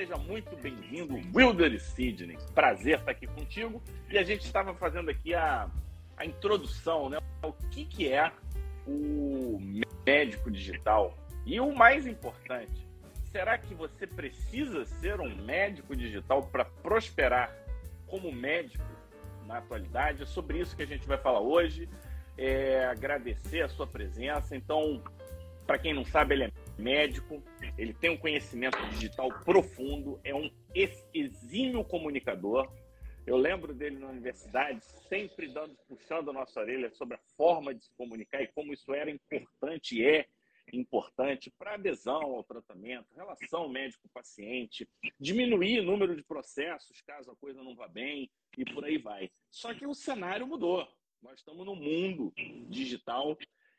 seja muito bem-vindo, Wilder Sidney. Prazer estar aqui contigo. E a gente estava fazendo aqui a, a introdução, né? O que, que é o médico digital? E o mais importante, será que você precisa ser um médico digital para prosperar como médico na atualidade? É sobre isso que a gente vai falar hoje. É, agradecer a sua presença. Então, para quem não sabe, ele é médico, ele tem um conhecimento digital profundo, é um exímio comunicador. Eu lembro dele na universidade, sempre dando, puxando a nossa orelha sobre a forma de se comunicar e como isso era importante e é importante para adesão ao tratamento, relação médico-paciente, diminuir o número de processos caso a coisa não vá bem e por aí vai. Só que o cenário mudou. Nós estamos no mundo digital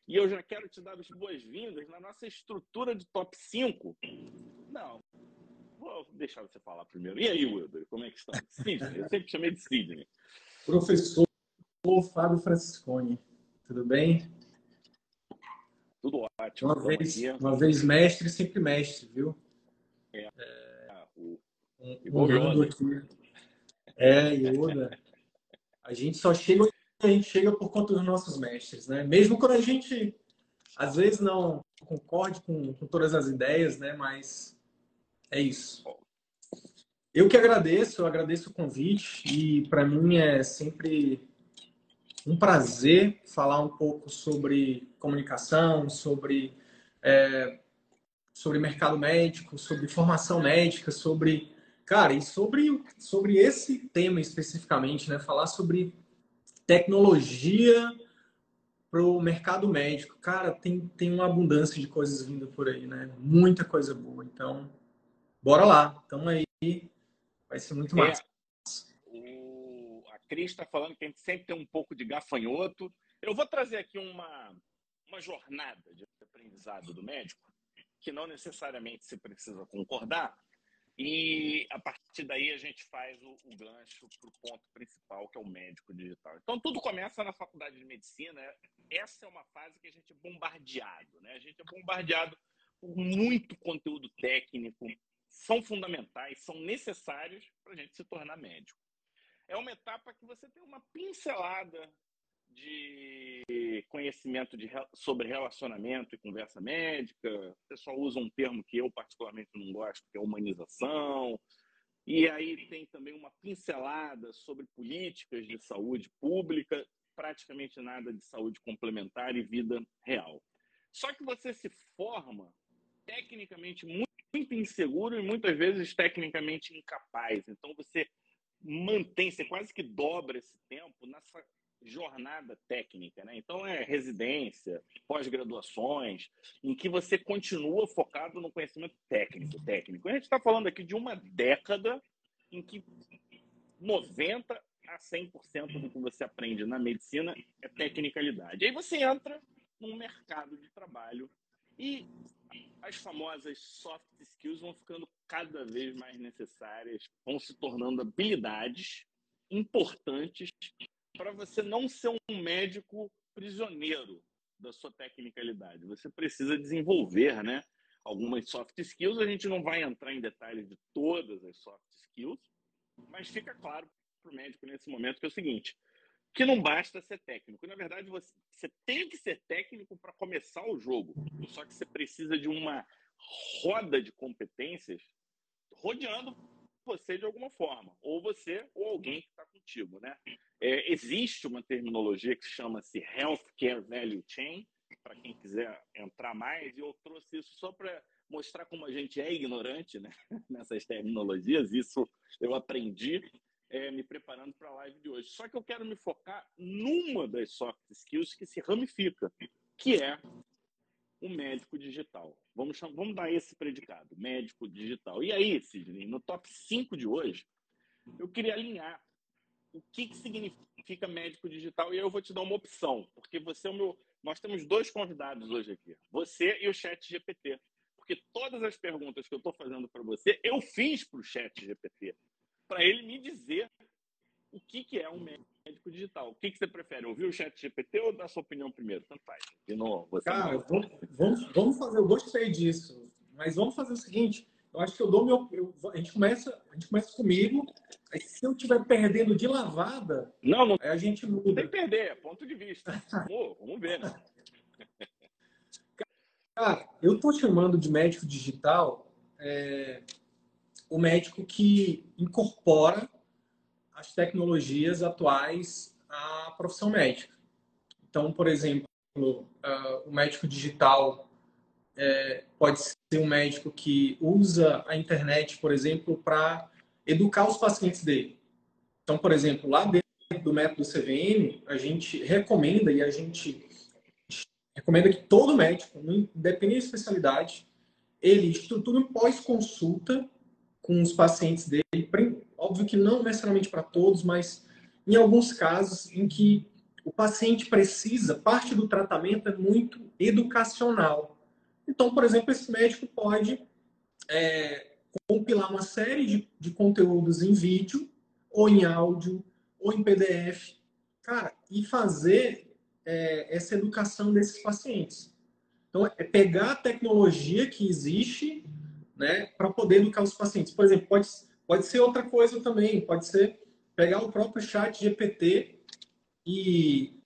e eu já quero te dar as boas-vindas na nossa estrutura de top 5. Não, vou deixar você falar primeiro. E aí, Wilder, como é que está? Sidney, eu sempre chamei de Sidney. Professor Fábio Franciscone, tudo bem? Tudo ótimo. Uma vez, uma vez mestre, sempre mestre, viu? É. é o... Um, um aqui. É, Yoda. A gente só chega a gente chega por conta dos nossos mestres, né? Mesmo quando a gente às vezes não concorde com, com todas as ideias, né? Mas é isso. Eu que agradeço, eu agradeço o convite e para mim é sempre um prazer falar um pouco sobre comunicação, sobre é, sobre mercado médico, sobre formação médica, sobre cara e sobre sobre esse tema especificamente, né? Falar sobre tecnologia para o mercado médico. Cara, tem, tem uma abundância de coisas vindo por aí, né? Muita coisa boa. Então, bora lá. Então aí vai ser muito é, massa. O, a Cris está falando que a gente sempre tem um pouco de gafanhoto. Eu vou trazer aqui uma, uma jornada de aprendizado do médico, que não necessariamente se precisa concordar, e a partir daí a gente faz o, o gancho para o ponto principal, que é o médico digital. Então tudo começa na faculdade de medicina. Essa é uma fase que a gente é bombardeado, né? A gente é bombardeado por muito conteúdo técnico, são fundamentais, são necessários para a gente se tornar médico. É uma etapa que você tem uma pincelada de conhecimento de, sobre relacionamento e conversa médica. O pessoal usa um termo que eu particularmente não gosto, que é humanização. E aí tem também uma pincelada sobre políticas de saúde pública, praticamente nada de saúde complementar e vida real. Só que você se forma tecnicamente muito, muito inseguro e muitas vezes tecnicamente incapaz. Então você mantém, você quase que dobra esse tempo nessa jornada técnica, né? Então é residência, pós-graduações, em que você continua focado no conhecimento técnico, técnico. A gente está falando aqui de uma década em que 90 a 100% do que você aprende na medicina é tecnicalidade. Aí você entra num mercado de trabalho e as famosas soft skills vão ficando cada vez mais necessárias, vão se tornando habilidades importantes para você não ser um médico prisioneiro da sua tecnicalidade. Você precisa desenvolver, né? Algumas soft skills. A gente não vai entrar em detalhes de todas as soft skills, mas fica claro para o médico nesse momento que é o seguinte: que não basta ser técnico. Na verdade, você, você tem que ser técnico para começar o jogo. Só que você precisa de uma roda de competências rodeando você de alguma forma, ou você ou alguém que está contigo, né? É, existe uma terminologia que chama-se Healthcare Value Chain, para quem quiser entrar mais, e eu trouxe isso só para mostrar como a gente é ignorante né? nessas terminologias. Isso eu aprendi é, me preparando para a live de hoje. Só que eu quero me focar numa das soft skills que se ramifica, que é o médico digital. Vamos, chamar, vamos dar esse predicado, médico digital. E aí, Sidney, no top 5 de hoje, eu queria alinhar o que, que significa médico digital e eu vou te dar uma opção, porque você é o meu. Nós temos dois convidados hoje aqui, você e o Chat GPT. Porque todas as perguntas que eu estou fazendo para você, eu fiz para o Chat GPT, para ele me dizer o que, que é um médico digital. O que, que você prefere, ouvir o Chat GPT ou dar sua opinião primeiro? Tanto faz. De novo, você Cara, vamos, vamos, vamos fazer, eu gostei disso, mas vamos fazer o seguinte: eu acho que eu dou meu. Eu, a, gente começa, a gente começa comigo. Aí se eu estiver perdendo de lavada, não, não, aí a gente muda. Não tem que perder, é ponto de vista. vamos, vamos ver, né? Cara, eu tô chamando de médico digital é, o médico que incorpora as tecnologias atuais à profissão médica. Então, por exemplo, uh, o médico digital é, pode ser um médico que usa a internet, por exemplo, para educar os pacientes dele. Então, por exemplo, lá dentro do método CVM, a gente recomenda e a gente recomenda que todo médico, independente da especialidade, ele estrutura um pós-consulta com os pacientes dele. Óbvio que não necessariamente para todos, mas em alguns casos em que o paciente precisa, parte do tratamento é muito educacional. Então, por exemplo, esse médico pode é, compilar uma série de, de conteúdos em vídeo, ou em áudio, ou em PDF, cara, e fazer é, essa educação desses pacientes. Então, é pegar a tecnologia que existe né, para poder educar os pacientes. Por exemplo, pode, pode ser outra coisa também, pode ser pegar o próprio chat GPT e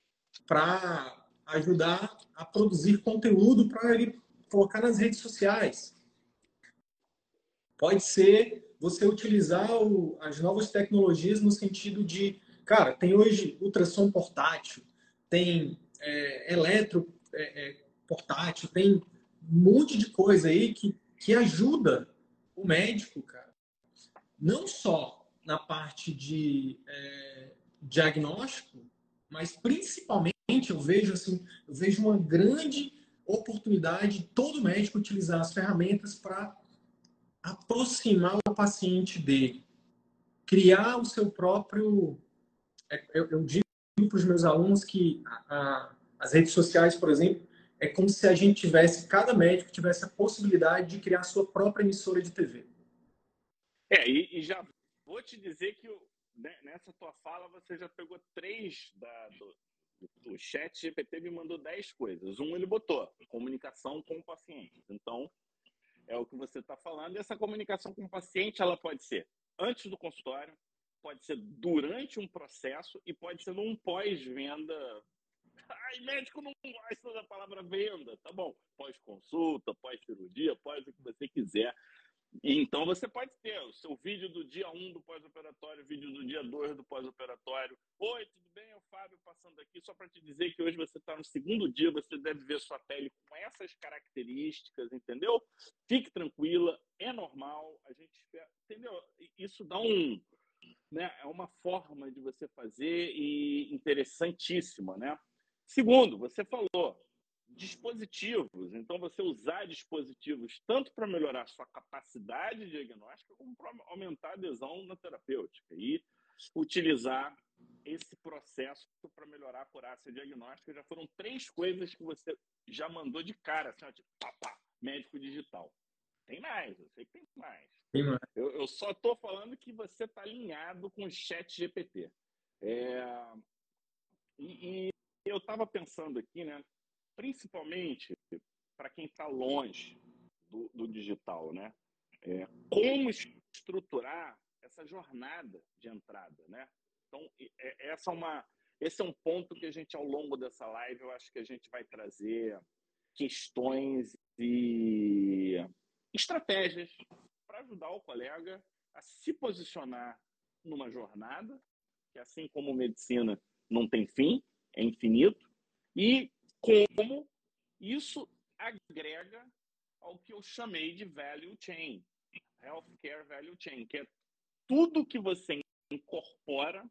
para ajudar a produzir conteúdo para ele colocar nas redes sociais. Pode ser você utilizar o, as novas tecnologias no sentido de, cara, tem hoje ultrassom portátil, tem é, eletro é, é, portátil, tem um monte de coisa aí que, que ajuda o médico, cara. Não só na parte de é, diagnóstico, mas principalmente eu vejo assim, eu vejo uma grande oportunidade de todo médico utilizar as ferramentas para aproximar o paciente dele, criar o seu próprio. É, eu, eu digo para os meus alunos que a, a, as redes sociais, por exemplo, é como se a gente tivesse, cada médico tivesse a possibilidade de criar a sua própria emissora de TV. É, e, e já vou te dizer que né, nessa tua fala você já pegou três da, do, o chat GPT me mandou 10 coisas. Um ele botou, comunicação com o paciente. Então, é o que você está falando. E essa comunicação com o paciente, ela pode ser antes do consultório, pode ser durante um processo e pode ser num pós-venda. Ai, médico não gosta da palavra venda. Tá bom, pós-consulta, pós-cirurgia, pós o que você quiser. Então você pode ter o seu vídeo do dia 1 do pós-operatório, vídeo do dia 2 do pós-operatório. Oi, tudo bem? É o Fábio passando aqui só para te dizer que hoje você está no segundo dia, você deve ver sua pele com essas características, entendeu? Fique tranquila, é normal, a gente espera, entendeu? Isso dá um, né, é uma forma de você fazer e interessantíssima, né? Segundo, você falou, dispositivos. Então, você usar dispositivos tanto para melhorar sua capacidade diagnóstica, como para aumentar a adesão na terapêutica. E utilizar esse processo para melhorar a acurácia diagnóstica. Já foram três coisas que você já mandou de cara, assim, tipo, pá, pá, médico digital. Tem mais, eu sei que tem mais. Tem mais. Eu, eu só estou falando que você está alinhado com o chat GPT. É... E, e eu estava pensando aqui, né? Principalmente para quem está longe do, do, digital, né? É, como estruturar essa jornada de entrada, né? Então, é, essa é uma, esse é um ponto que a gente, ao longo dessa live, eu acho que a gente vai trazer questões e estratégias para ajudar o colega a se posicionar numa jornada, que assim como medicina não tem fim, é infinito, e como isso agrega ao que eu chamei de value chain, healthcare value chain, que é tudo que você incorpora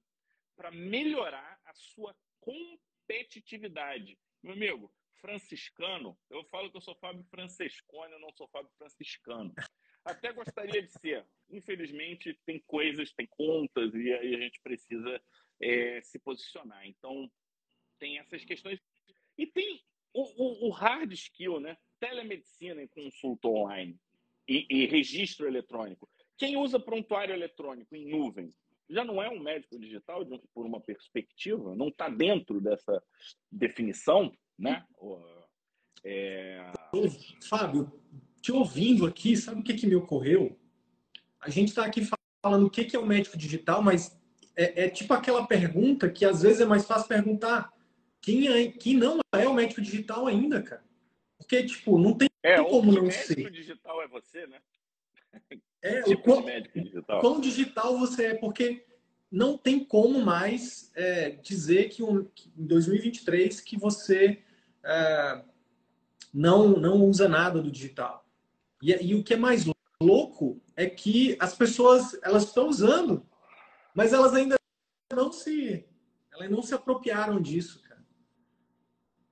para melhorar a sua competitividade. Meu amigo, franciscano, eu falo que eu sou Fábio Francescone, eu não sou Fábio Franciscano. Até gostaria de ser. Infelizmente, tem coisas, tem contas, e aí a gente precisa é, se posicionar. Então, tem essas questões e tem o, o, o hard skill, né? Telemedicina em consulta online e, e registro eletrônico. Quem usa prontuário eletrônico em nuvem já não é um médico digital por uma perspectiva, não está dentro dessa definição, né? É... Fábio, te ouvindo aqui, sabe o que, que me ocorreu? A gente está aqui falando o que, que é o médico digital, mas é, é, tipo aquela pergunta que às vezes é mais fácil perguntar quem, é, quem não é o médico digital ainda, cara. Porque, tipo, não tem é, como não ser. médico digital é você, né? É, tipo o quão, médico digital. quão digital você é, porque não tem como mais é, dizer que, um, que, em 2023 que você é, não, não usa nada do digital. E, e, o que é mais louco é que as pessoas elas estão usando, mas elas ainda não se elas não se apropriaram disso.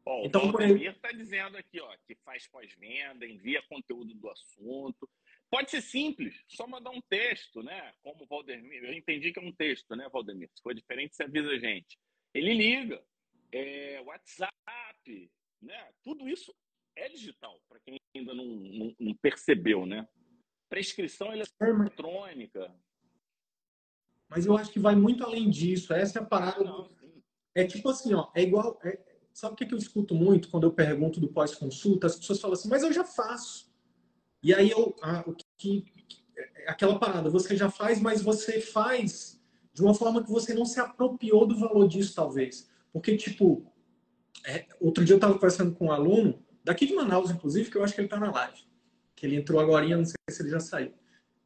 Bom, então, o Valdemir está dizendo aqui, ó, que faz pós-venda, envia conteúdo do assunto. Pode ser simples, só mandar um texto, né? Como o Valdemir. Eu entendi que é um texto, né, Valdemir? Se for diferente, você avisa a gente. Ele liga. É, WhatsApp, né? Tudo isso é digital, para quem ainda não, não, não, percebeu, né? Prescrição eletrônica. Mas eu acho que vai muito além disso. Essa é a parada. Ah, não, é tipo assim, ó, é igual. É... Sabe o que eu escuto muito quando eu pergunto do pós-consulta? As pessoas falam assim, mas eu já faço. E aí eu, ah, o que, é aquela parada, você já faz, mas você faz de uma forma que você não se apropriou do valor disso, talvez. Porque, tipo, é, outro dia eu estava conversando com um aluno, daqui de Manaus, inclusive, que eu acho que ele está na live. Que ele entrou agora, não sei se ele já saiu.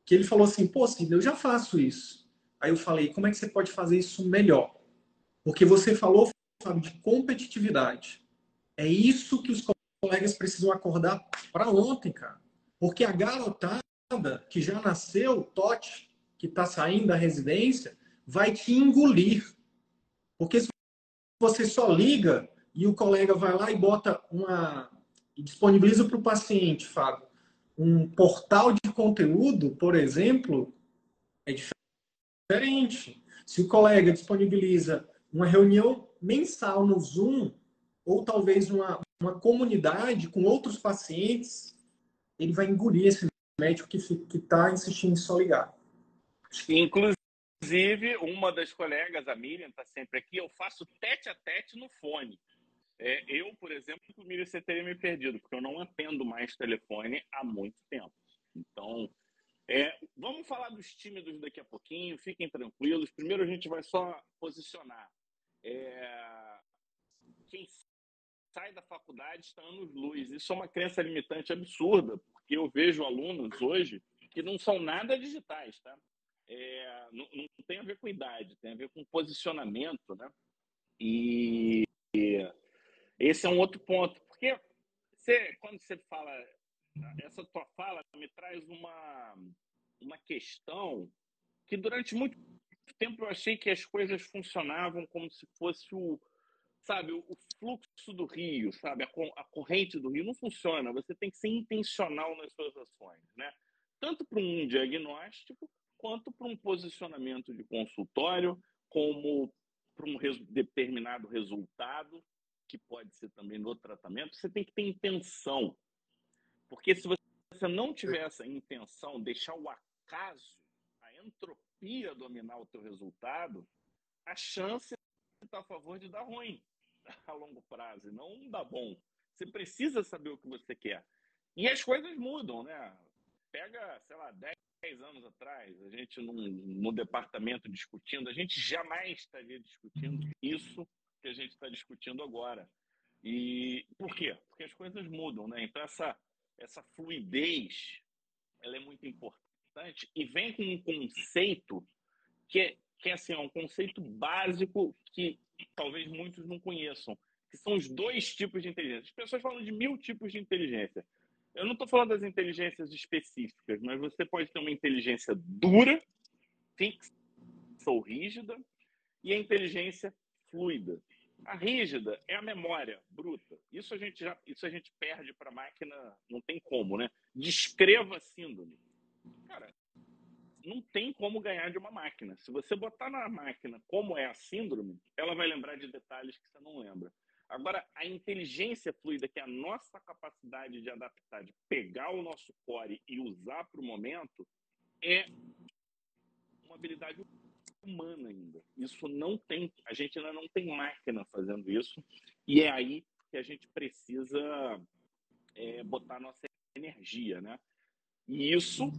Que ele falou assim, pô, Cid, eu já faço isso. Aí eu falei, como é que você pode fazer isso melhor? Porque você falou, Fábio, de competitividade. É isso que os colegas precisam acordar para ontem, cara. Porque a garotada que já nasceu, Tote, que está saindo da residência, vai te engolir. Porque se você só liga e o colega vai lá e bota uma, e disponibiliza para o paciente, Fábio, um portal de conteúdo, por exemplo, é diferente. Se o colega disponibiliza uma reunião mensal no Zoom, ou talvez uma, uma comunidade com outros pacientes, ele vai engolir esse médico que está insistindo em só ligar. Inclusive, uma das colegas, a Miriam, está sempre aqui, eu faço tete a tete no fone. É, eu, por exemplo, Miriam, você teria me perdido, porque eu não atendo mais telefone há muito tempo. Então, é, vamos falar dos tímidos daqui a pouquinho, fiquem tranquilos. Primeiro a gente vai só posicionar. É, quem sai da faculdade está anos luz. Isso é uma crença limitante absurda, porque eu vejo alunos hoje que não são nada digitais, tá? É, não, não, tem a ver com idade, tem a ver com posicionamento, né? E, e esse é um outro ponto, porque você, quando você fala, essa tua fala me traz uma, uma questão que durante muito tempo eu achei que as coisas funcionavam como se fosse o, sabe, o, fluxo do rio, sabe, a, corrente do rio não funciona. Você tem que ser intencional nas suas ações, né? Tanto para um diagnóstico quanto para um posicionamento de consultório, como para um determinado resultado que pode ser também no tratamento, você tem que ter intenção. Porque se você não tiver essa intenção, deixar o acaso, a entropia dominar o teu resultado, a chance está a favor de dar ruim a longo prazo, não dar bom. Você precisa saber o que você quer. E as coisas mudam, né? Pega, sei lá, 10 anos atrás, a gente num, no departamento discutindo, a gente jamais estaria discutindo isso que a gente está discutindo agora. E por quê? Porque as coisas mudam, né? Então essa essa fluidez, ela é muito importante e vem com um conceito que é, que é assim, é um conceito básico que talvez muitos não conheçam, que são os dois tipos de inteligência. As pessoas falam de mil tipos de inteligência. Eu não estou falando das inteligências específicas, mas você pode ter uma inteligência dura, fixa ou rígida, e a inteligência fluida. A rígida é a memória bruta. Isso a gente já, isso a gente perde para a máquina, não tem como, né? Descreva a síndrome. Cara, não tem como ganhar de uma máquina. Se você botar na máquina como é a síndrome, ela vai lembrar de detalhes que você não lembra. Agora, a inteligência fluida, que é a nossa capacidade de adaptar, de pegar o nosso core e usar para o momento, é uma habilidade humana ainda. Isso não tem, a gente ainda não tem máquina fazendo isso, e é aí que a gente precisa é, botar nossa energia, né? E isso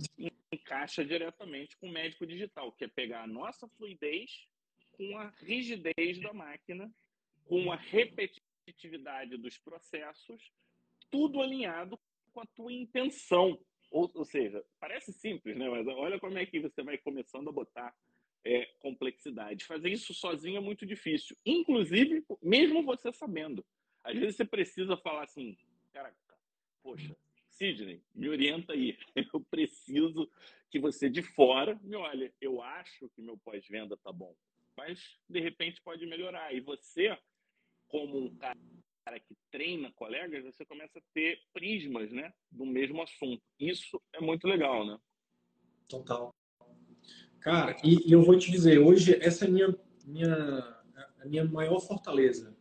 encaixa diretamente com o médico digital, que é pegar a nossa fluidez com a rigidez da máquina, com a repetitividade dos processos, tudo alinhado com a tua intenção. Ou, ou seja, parece simples, né? Mas olha como é que você vai começando a botar é, complexidade. Fazer isso sozinho é muito difícil. Inclusive, mesmo você sabendo. Às vezes você precisa falar assim, cara, poxa, Sidney, me orienta aí. Eu preciso que você de fora me olhe. Eu acho que meu pós-venda tá bom, mas de repente pode melhorar. E você, como um cara que treina colegas, você começa a ter prismas, né, do mesmo assunto. Isso é muito legal, né? Total. Cara, e, e eu vou te dizer, hoje essa é minha, minha, a minha maior fortaleza.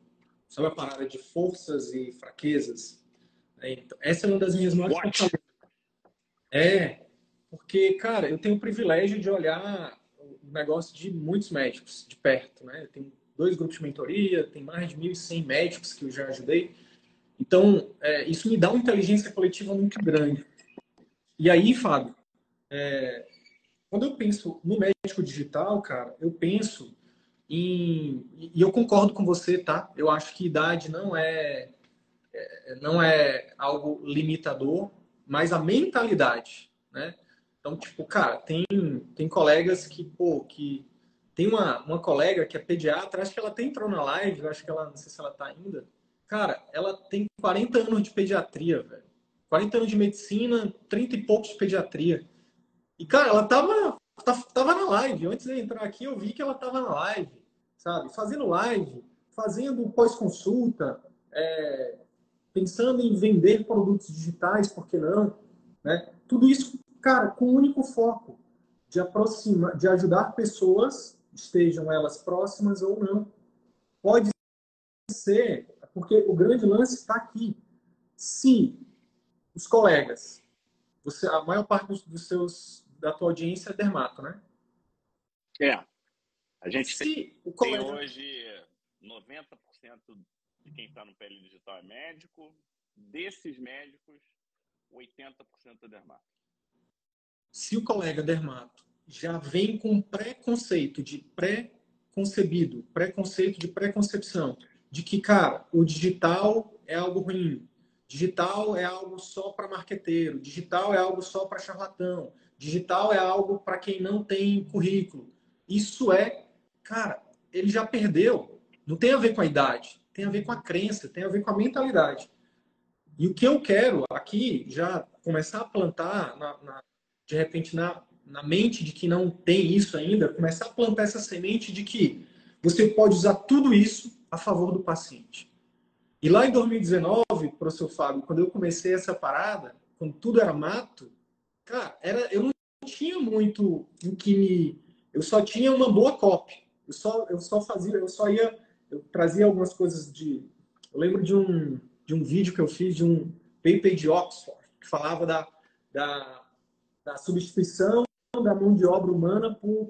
Sabe a parada de forças e fraquezas? É, então, essa é uma das minhas maiores fortalezas. É, porque, cara, eu tenho o privilégio de olhar o negócio de muitos médicos de perto, né? Eu tenho dois grupos de mentoria, tem mais de 1.100 médicos que eu já ajudei. Então, é, isso me dá uma inteligência coletiva muito grande. E aí, Fábio, é, quando eu penso no médico digital, cara, eu penso em. E eu concordo com você, tá? Eu acho que idade não é não é algo limitador, mas a mentalidade, né? Então, tipo, cara, tem, tem colegas que, pô, que. Tem uma, uma colega que é pediatra, acho que ela até entrou na live, acho que ela, não sei se ela tá ainda. Cara, ela tem 40 anos de pediatria, velho. 40 anos de medicina, 30 e poucos de pediatria. E, cara, ela tava, tava na live. Antes de entrar aqui, eu vi que ela tava na live, sabe? Fazendo live, fazendo pós-consulta, é, pensando em vender produtos digitais, por que não? Né? Tudo isso, cara, com o um único foco de aproximar, de ajudar pessoas, estejam elas próximas ou não. Pode ser, porque o grande lance está aqui. Se os colegas, você, a maior parte dos, dos seus da tua audiência é dermato, né? É. A gente Se tem, colega... tem hoje 90% de quem está no pele digital é médico. Desses médicos, 80% é dermato. Se o colega dermato já vem com preconceito de pré-concebido, preconceito de preconcepção, de que, cara, o digital é algo ruim, digital é algo só para marqueteiro, digital é algo só para charlatão, Digital é algo para quem não tem currículo. Isso é, cara, ele já perdeu. Não tem a ver com a idade, tem a ver com a crença, tem a ver com a mentalidade. E o que eu quero aqui já começar a plantar, na, na, de repente, na, na mente de que não tem isso ainda, começar a plantar essa semente de que você pode usar tudo isso a favor do paciente. E lá em 2019, professor Fábio, quando eu comecei essa parada, quando tudo era mato, Cara, era, eu não tinha muito em que me. Eu só tinha uma boa copy. Eu só, eu só fazia, eu só ia. Eu trazia algumas coisas de. Eu lembro de um, de um vídeo que eu fiz de um paper de Oxford, que falava da, da, da substituição da mão de obra humana por,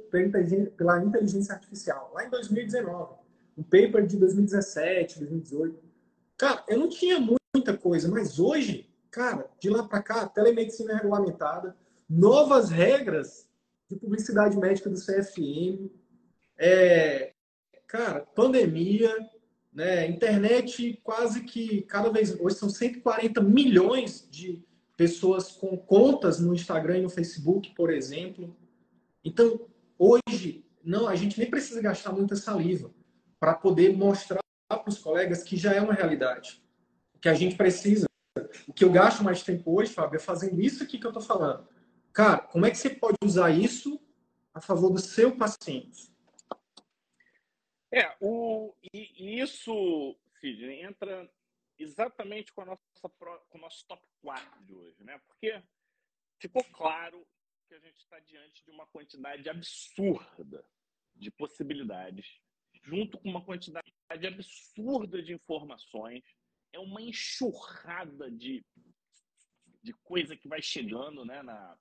pela inteligência artificial, lá em 2019. Um paper de 2017, 2018. Cara, eu não tinha muita coisa, mas hoje Cara, de lá para cá, telemedicina é regulamentada, novas regras de publicidade médica do CFM, é, cara, pandemia, né, internet quase que cada vez hoje são 140 milhões de pessoas com contas no Instagram e no Facebook, por exemplo. Então, hoje não, a gente nem precisa gastar muita saliva para poder mostrar para os colegas que já é uma realidade. Que a gente precisa o que eu gasto mais tempo hoje, Fábio, é fazendo isso aqui que eu estou falando. Cara, como é que você pode usar isso a favor do seu paciente? É, o, e, isso, Sidney, entra exatamente com, a nossa, com o nosso top 4 de hoje, né? Porque ficou claro que a gente está diante de uma quantidade absurda de possibilidades, junto com uma quantidade absurda de informações é uma enxurrada de, de coisa que vai chegando né, na,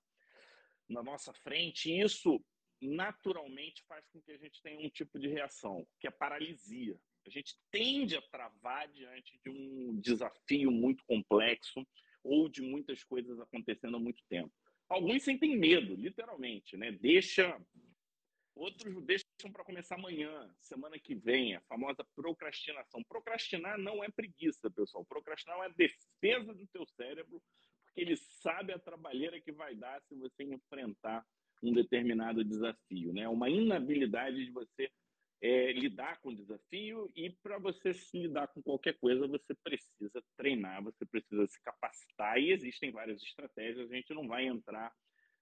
na nossa frente, e isso naturalmente faz com que a gente tenha um tipo de reação, que é paralisia. A gente tende a travar diante de um desafio muito complexo. ou de muitas coisas acontecendo há muito tempo. Alguns sentem medo, literalmente, né? Deixa Outros deixam para começar amanhã, semana que vem, a famosa procrastinação. Procrastinar não é preguiça, pessoal. Procrastinar é defesa do teu cérebro, porque ele sabe a trabalheira que vai dar se você enfrentar um determinado desafio, né? Uma inabilidade de você é, lidar com o desafio e para você se lidar com qualquer coisa você precisa treinar, você precisa se capacitar e existem várias estratégias. A gente não vai entrar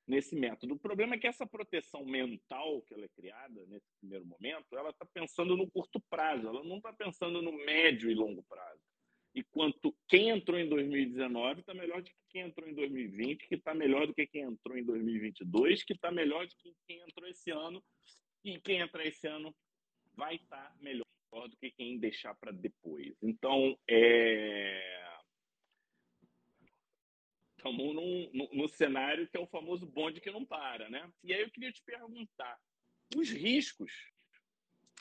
nesse método. O problema é que essa proteção mental que ela é criada nesse primeiro momento, ela está pensando no curto prazo, ela não está pensando no médio e longo prazo. E quanto quem entrou em 2019 está melhor do que quem entrou em 2020, que está melhor do que quem entrou em 2022, que está melhor do que quem entrou esse ano, e quem entrar esse ano vai estar tá melhor do que quem deixar para depois. Então, é Estamos num, num, num, cenário que é o famoso bonde que não para, né? E aí eu queria te perguntar, os riscos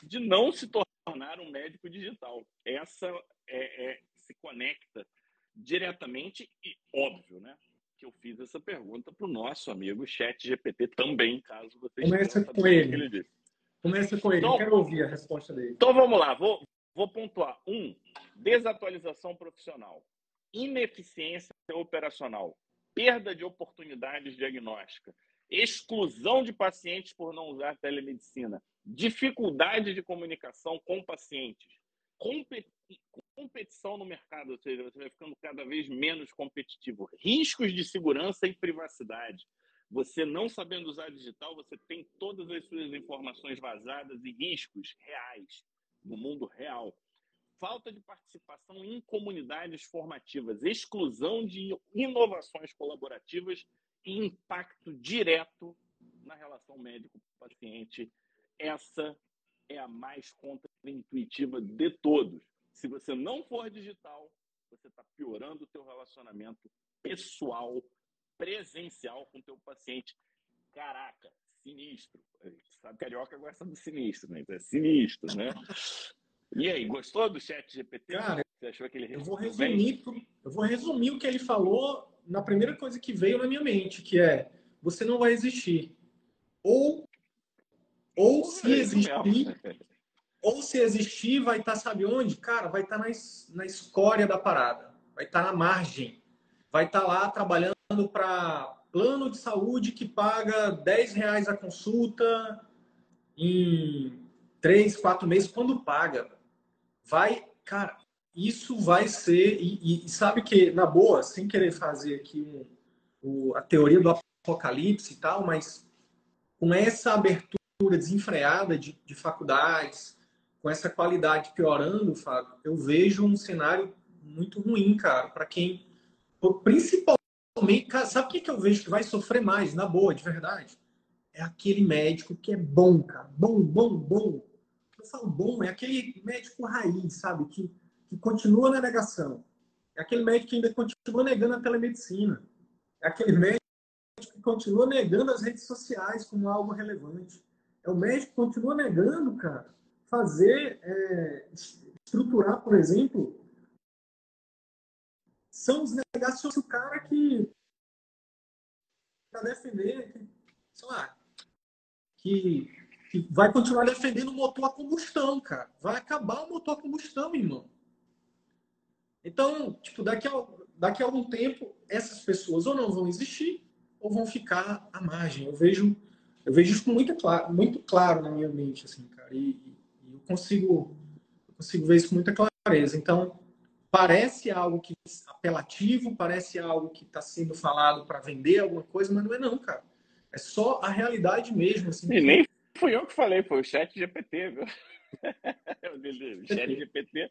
de não se tornar um médico digital. Essa é, é, se conecta diretamente e óbvio, né? Que eu fiz essa pergunta para o nosso amigo Chat GPT também, caso vocês Começa com ele. ele Começa com ele, então, quero ouvir a resposta dele. Então vamos lá, vou, vou pontuar. Um, desatualização profissional ineficiência operacional, perda de oportunidades diagnósticas, exclusão de pacientes por não usar telemedicina, dificuldade de comunicação com pacientes, competição no mercado, ou seja, você vai ficando cada vez menos competitivo, riscos de segurança e privacidade. Você não sabendo usar digital, você tem todas as suas informações vazadas e riscos reais no mundo real falta de participação em comunidades formativas, exclusão de inovações colaborativas e impacto direto na relação médico-paciente. Essa é a mais contra-intuitiva de todos. Se você não for digital, você está piorando o teu relacionamento pessoal, presencial com o teu paciente. Caraca, sinistro. Sabe, carioca gosta do sinistro, né? É sinistro, né? E aí, gostou do chat GPT? Cara, Você achou que ele eu vou resumir, eu vou resumir o que ele falou na primeira coisa que veio na minha mente, que é você não vai existir. Ou ou se é existir, ou se existir, vai estar, tá, sabe onde? Cara, vai estar tá na, na escória da parada, vai estar tá na margem, vai estar lá trabalhando para plano de saúde que paga 10 reais a consulta em três, quatro meses, quando paga. Vai, cara, isso vai ser, e, e, sabe que, na boa, sem querer fazer aqui um, o, a teoria do apocalipse e tal, mas com essa abertura desenfreada de, de faculdades, com essa qualidade piorando, Fábio, eu vejo um cenário muito ruim, cara, para quem, principalmente, sabe o que, que eu vejo que vai sofrer mais, na boa, de verdade? É aquele médico que é bom, cara, bom, bom, bom, eu falo bom, é aquele médico raiz, sabe? Que, que continua na negação. É aquele médico que ainda continua negando a telemedicina. É aquele médico que continua negando as redes sociais como algo relevante. É o médico que continua negando, cara, fazer, é, estruturar, por exemplo, são os negacionistas, o cara que para defender, que, sei lá, que que vai continuar defendendo o motor a combustão, cara. Vai acabar o motor a combustão, irmão. Então, tipo, daqui a, daqui a algum tempo, essas pessoas ou não vão existir ou vão ficar à margem. Eu vejo, eu vejo isso muito claro, muito claro na minha mente, assim, cara. E, consigo, consigo ver isso com muita clareza. Então, parece algo que apelativo, parece algo que está sendo falado para vender alguma coisa, mas não é não, cara. É só a realidade mesmo. Assim, e nem fui eu que falei, foi o chat GPT, viu? o chat GPT,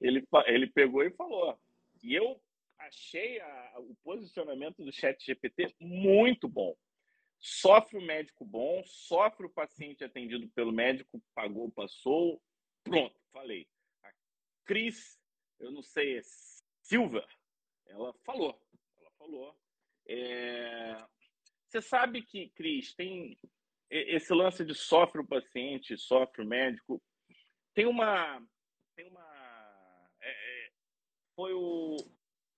ele, ele pegou e falou. E eu achei a, o posicionamento do chat GPT muito bom. Sofre o médico bom, sofre o paciente atendido pelo médico, pagou, passou, pronto, falei. A Cris, eu não sei, é Silva, ela falou, ela falou. É... Você sabe que, Cris, tem esse lance de sofre o paciente, sofre o médico, tem uma. Tem uma é, é foi o.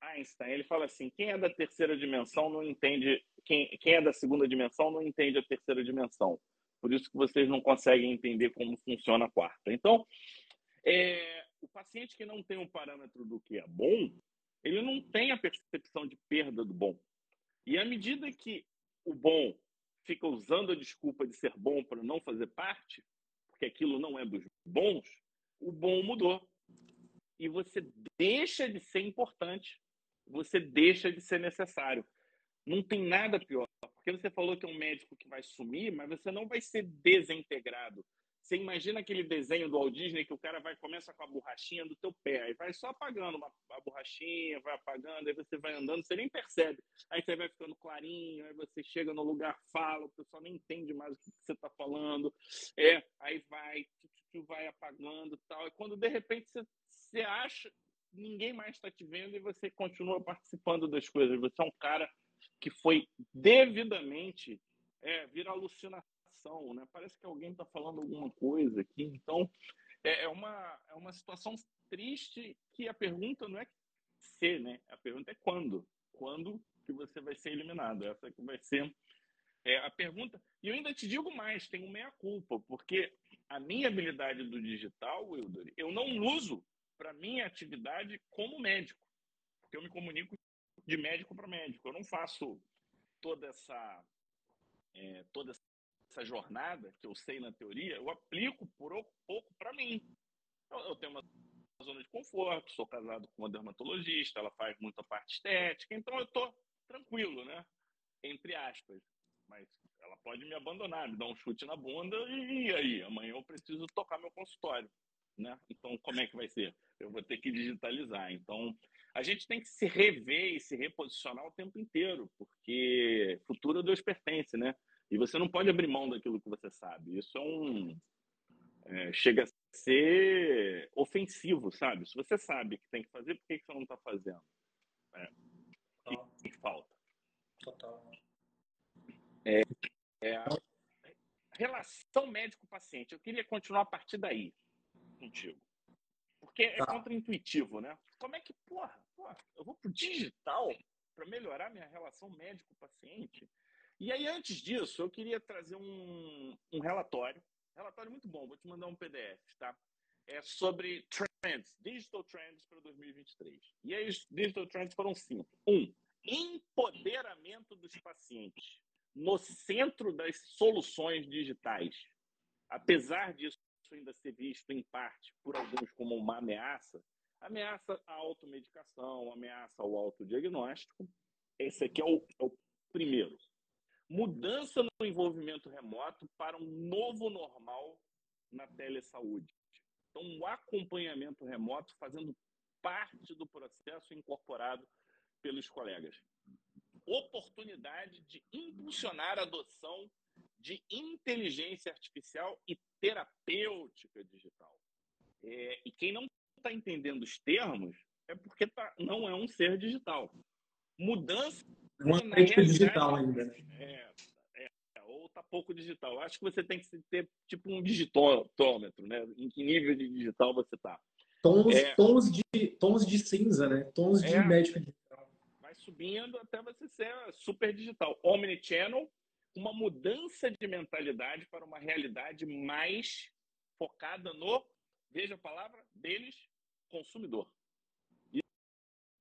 Einstein. Ele fala assim: quem é da terceira dimensão não entende, quem, quem é da segunda dimensão não entende a terceira dimensão. Por isso que vocês não conseguem entender como funciona a quarta. Então, é, o paciente que não tem um parâmetro do que é bom, ele não tem a percepção de perda do bom. E à medida que o bom fica usando a desculpa de ser bom para não fazer parte, porque aquilo não é dos bons, o bom mudou. E você deixa de ser importante, você deixa de ser necessário. Não tem nada pior, porque você falou que é um médico que vai sumir, mas você não vai ser desintegrado. Você imagina aquele desenho do Walt Disney que o cara vai começa com a borrachinha do teu pé, aí vai só apagando uma, a borrachinha, vai apagando, aí você vai andando, você nem percebe. Aí você vai ficando clarinho, aí você chega no lugar, fala, o pessoal nem entende mais o que você está falando. É, aí vai, vai apagando tal. E quando de repente você, você acha ninguém mais está te vendo e você continua participando das coisas. Você é um cara que foi devidamente é, vira alucinação né? Parece que alguém está falando alguma coisa aqui. Então, é, é, uma, é uma situação triste que a pergunta não é se, né? A pergunta é quando. Quando que você vai ser eliminado? Essa que vai ser é, a pergunta. E eu ainda te digo mais, tem meia-culpa, porque a minha habilidade do digital, Wilder, eu não uso para minha atividade como médico, porque eu me comunico de médico para médico. Eu não faço toda essa é, toda essa jornada que eu sei na teoria, eu aplico por pouco para mim. Eu, eu, tenho uma zona de conforto, sou casado com uma dermatologista, ela faz muita parte estética, então eu estou tranquilo, né? Entre aspas. Mas ela pode me abandonar, me dar um chute na bunda e, e aí, amanhã eu preciso tocar meu consultório, né? Então, como é que vai ser? Eu vou ter que digitalizar. Então, a gente tem que se rever e se reposicionar o tempo inteiro, porque futuro Deus pertence, né? E você não pode abrir mão daquilo que você sabe. Isso é um. É, chega a ser ofensivo, sabe? Se você sabe que tem que fazer, por que, que você não está fazendo? É. Que, que falta? Total. É, é, relação médico-paciente. Eu queria continuar a partir daí contigo. Porque é tá. contraintuitivo, né? Como é que, porra, porra eu vou pro digital para melhorar minha relação médico-paciente? E aí, antes disso, eu queria trazer um, um relatório, relatório muito bom, vou te mandar um PDF, tá? É sobre trends, digital trends para 2023. E aí, os digital trends foram cinco. Um, empoderamento dos pacientes no centro das soluções digitais. Apesar disso ainda ser visto, em parte, por alguns como uma ameaça, ameaça à automedicação, ameaça ao autodiagnóstico. Esse aqui é o, é o primeiro mudança no envolvimento remoto para um novo normal na telesaúde. Então, o acompanhamento remoto fazendo parte do processo incorporado pelos colegas. Oportunidade de impulsionar a adoção de inteligência artificial e terapêutica digital. É, e quem não está entendendo os termos é porque tá, não é um ser digital. Mudança uma crítica digital ainda. Né? É, é, ou tá pouco digital. Acho que você tem que ter tipo um digitômetro, né? Em que nível de digital você tá. Tons, é, tons, de, tons de cinza, né? Tons de é, médico digital. Vai subindo até você ser super digital. Omnichannel, uma mudança de mentalidade para uma realidade mais focada no, veja a palavra, deles, consumidor.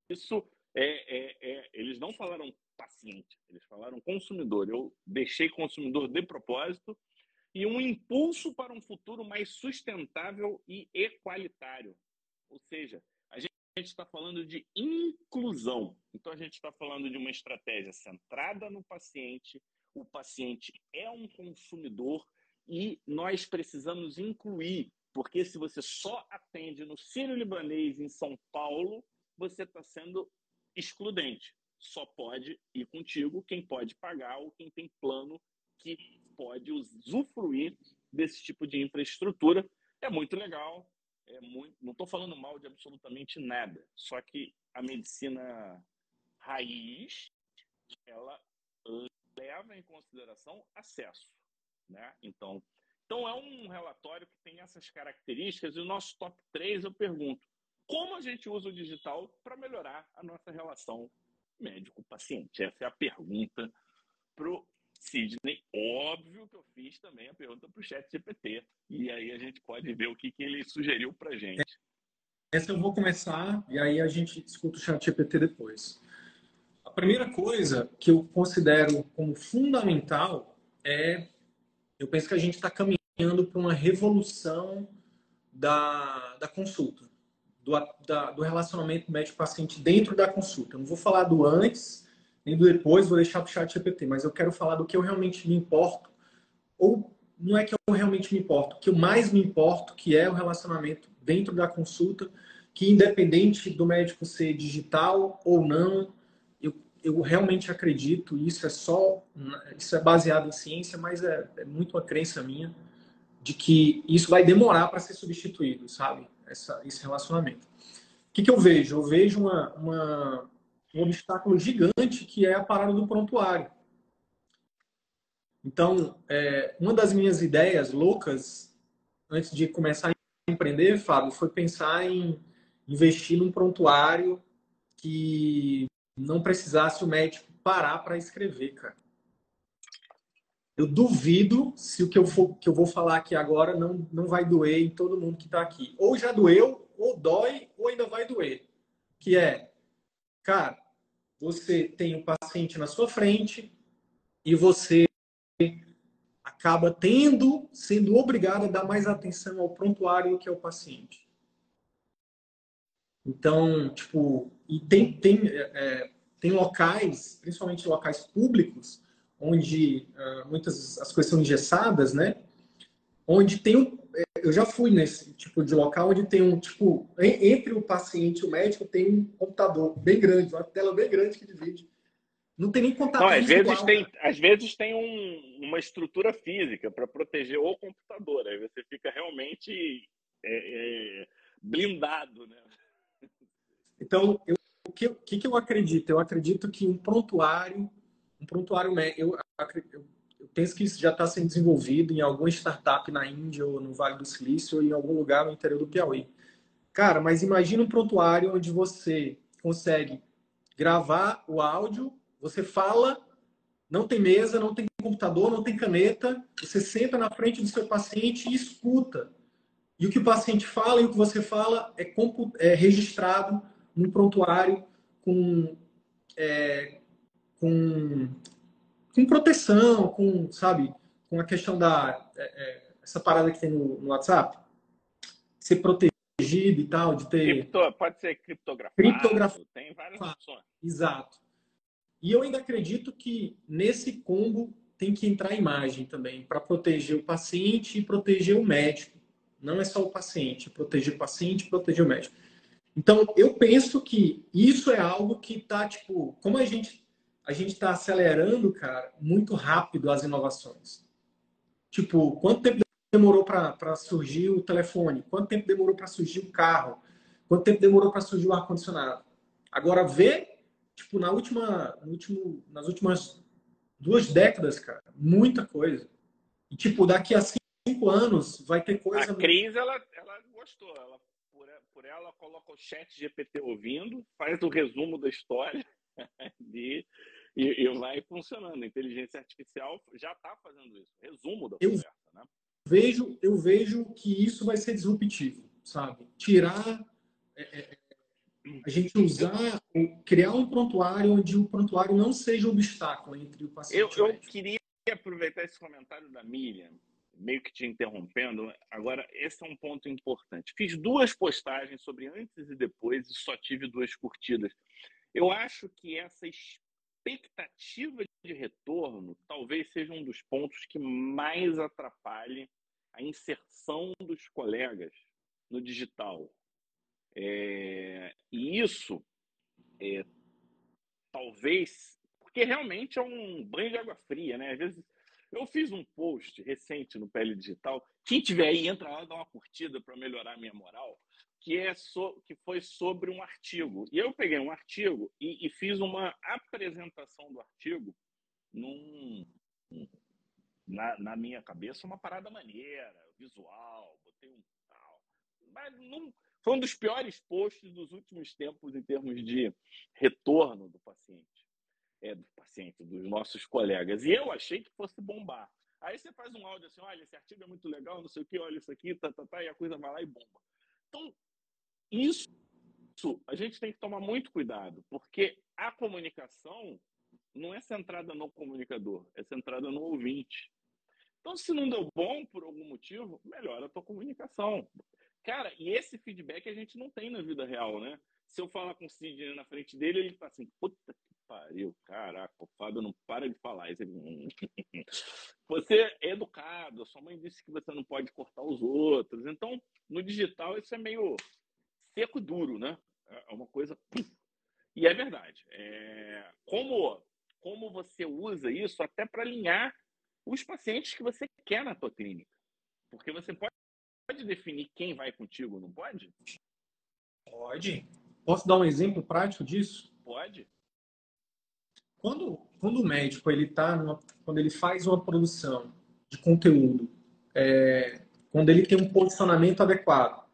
Isso é, é, é, eles não falaram paciente, eles falaram consumidor. Eu deixei consumidor de propósito e um impulso para um futuro mais sustentável e equalitário. Ou seja, a gente está falando de inclusão. Então, a gente está falando de uma estratégia centrada no paciente. O paciente é um consumidor e nós precisamos incluir, porque se você só atende no Sírio-Libanês em São Paulo, você está sendo excludente só pode ir contigo quem pode pagar ou quem tem plano que pode usufruir desse tipo de infraestrutura. É muito legal, é muito, não estou falando mal de absolutamente nada, só que a medicina raiz, ela leva em consideração acesso, né? Então, então é um relatório que tem essas características e o nosso top 3 eu pergunto, como a gente usa o digital para melhorar a nossa relação médico-paciente? Essa é a pergunta para o Sidney. Óbvio que eu fiz também a pergunta para o chat GPT. E aí a gente pode ver o que, que ele sugeriu para gente. Essa eu vou começar e aí a gente escuta o chat GPT depois. Primeira coisa que eu considero como fundamental é, eu penso que a gente está caminhando para uma revolução da, da consulta, do, da, do relacionamento médico-paciente dentro da consulta. Eu não vou falar do antes nem do depois, vou deixar para o chat GPT, mas eu quero falar do que eu realmente me importo, ou não é que eu realmente me importo, que eu mais me importo, que é o relacionamento dentro da consulta, que independente do médico ser digital ou não, eu, realmente acredito, isso é só, isso é baseado em ciência, mas é, é muito uma crença minha, de que isso vai demorar para ser substituído, sabe? Essa, esse relacionamento. O que, que eu vejo? Eu vejo uma, uma, um obstáculo gigante que é a parada do prontuário. Então, é, uma das minhas ideias loucas, antes de começar a empreender, Fábio, foi pensar em investir num prontuário que não precisasse o médico parar para escrever, cara. Eu duvido se o que eu, for, que eu vou falar aqui agora não, não vai doer em todo mundo que está aqui. Ou já doeu, ou dói, ou ainda vai doer. Que é, cara, você tem um paciente na sua frente e você acaba tendo, sendo obrigado a dar mais atenção ao prontuário que ao paciente. Então, tipo, e tem, tem, é, tem locais, principalmente locais públicos, onde uh, muitas as coisas são engessadas, né? Onde tem um, é, eu já fui nesse tipo de local onde tem um tipo entre o paciente e o médico tem um computador bem grande, uma tela bem grande que divide. Não tem nem contato. Não, às vezes tem, né? às vezes tem um, uma estrutura física para proteger o computador. Aí você fica realmente é, é, blindado, né? Então, eu, o que, que, que eu acredito? Eu acredito que um prontuário um prontuário eu, eu, eu penso que isso já está sendo desenvolvido em alguma startup na Índia ou no Vale do Silício ou em algum lugar no interior do Piauí. Cara, mas imagina um prontuário onde você consegue gravar o áudio, você fala, não tem mesa, não tem computador, não tem caneta, você senta na frente do seu paciente e escuta. E o que o paciente fala e o que você fala é, é registrado num prontuário com é, com, com proteção, com, sabe, com a questão da. É, é, essa parada que tem no, no, WhatsApp, ser protegido e tal, de ter. Cripto, pode ser criptografado, criptografado. tem várias opções. Exato. E eu ainda acredito que nesse combo tem que entrar a imagem também, para proteger o paciente e proteger o médico. Não é só o paciente, é proteger o paciente e proteger o médico. Então, eu penso que isso é algo que está, tipo, como a gente a gente está acelerando, cara, muito rápido as inovações. Tipo, quanto tempo demorou para surgir o telefone? Quanto tempo demorou para surgir o carro? Quanto tempo demorou para surgir o ar-condicionado? Agora, vê, tipo, na última, no último, nas últimas duas décadas, cara, muita coisa. E, tipo, daqui a cinco anos vai ter coisa... A Cris, ela, ela gostou. Ela, por, ela, coloca o chat GPT ouvindo, faz o resumo da história de e, e vai funcionando. A inteligência artificial já está fazendo isso. Resumo da conversa, eu né? Vejo, eu vejo que isso vai ser disruptivo, sabe? Tirar, é, é, a gente usar, criar um prontuário onde o prontuário não seja um obstáculo entre o paciente eu, eu queria aproveitar esse comentário da Miriam, meio que te interrompendo. Agora, esse é um ponto importante. Fiz duas postagens sobre antes e depois e só tive duas curtidas. Eu acho que essa expectativa de retorno talvez seja um dos pontos que mais atrapalhe a inserção dos colegas no digital. É, e isso é, talvez, porque realmente é um banho de água fria, né? Às vezes eu fiz um post recente no Pele Digital. Quem tiver aí, entra lá, dá uma curtida para melhorar a minha moral que, é so, que foi sobre um artigo. E eu peguei um artigo e, e fiz uma apresentação do artigo num, na, na, minha cabeça, uma parada maneira, visual, botei um tal. Mas não, foi um dos piores posts dos últimos tempos em termos de retorno do paciente, é, do paciente, dos nossos colegas. E eu achei que fosse bombar. Aí você faz um áudio assim, olha, esse artigo é muito legal, não sei o que, olha isso aqui, tá, tá, tá, e a coisa vai lá e bomba. Então, isso, isso a gente tem que tomar muito cuidado, porque a comunicação não é centrada no comunicador, é centrada no ouvinte. Então, se não deu bom por algum motivo, melhora a tua comunicação. Cara, e esse feedback a gente não tem na vida real, né? Se eu falar com o Sidney na frente dele, ele tá assim, puta que pariu, caraca, o Fábio não para de falar. Ele... Você é educado, sua mãe disse que você não pode cortar os outros. Então, no digital, isso é meio seco duro, né? É uma coisa. E é verdade. É... Como, como você usa isso até para alinhar os pacientes que você quer na tua clínica? Porque você pode pode definir quem vai contigo, não pode? Pode. Posso dar um exemplo prático disso? Pode. Quando, quando o médico ele tá numa, quando ele faz uma produção de conteúdo, é, quando ele tem um posicionamento adequado,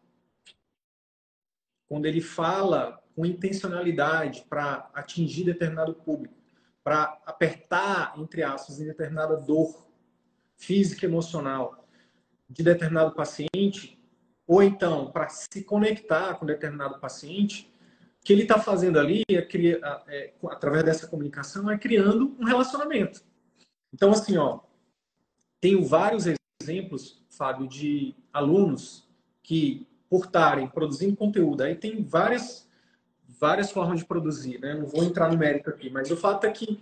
quando ele fala com intencionalidade para atingir determinado público, para apertar, entre aspas, em determinada dor física e emocional, de determinado paciente, ou então para se conectar com determinado paciente, que ele está fazendo ali, é, é, através dessa comunicação, é criando um relacionamento. Então, assim, ó, tenho vários exemplos, Fábio, de alunos que, por estarem produzindo conteúdo, aí tem várias, várias formas de produzir, né? Não vou entrar no mérito aqui, mas o fato é que,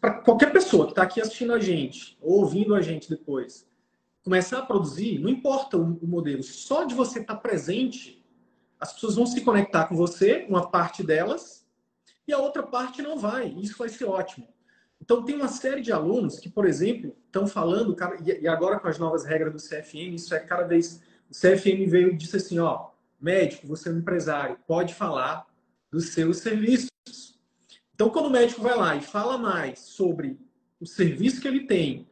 para qualquer pessoa que está aqui assistindo a gente, ou ouvindo a gente depois, começar a produzir, não importa o, modelo, só de você estar presente, as pessoas vão se conectar com você, uma parte delas, e a outra parte não vai. Isso vai ser ótimo. Então, tem uma série de alunos que, por exemplo, estão falando, e agora com as novas regras do CFM, isso é cada vez. O CFM veio e disse assim: ó, médico, você é um empresário, pode falar dos seus serviços. Então, quando o médico vai lá e fala mais sobre o serviço que ele tem,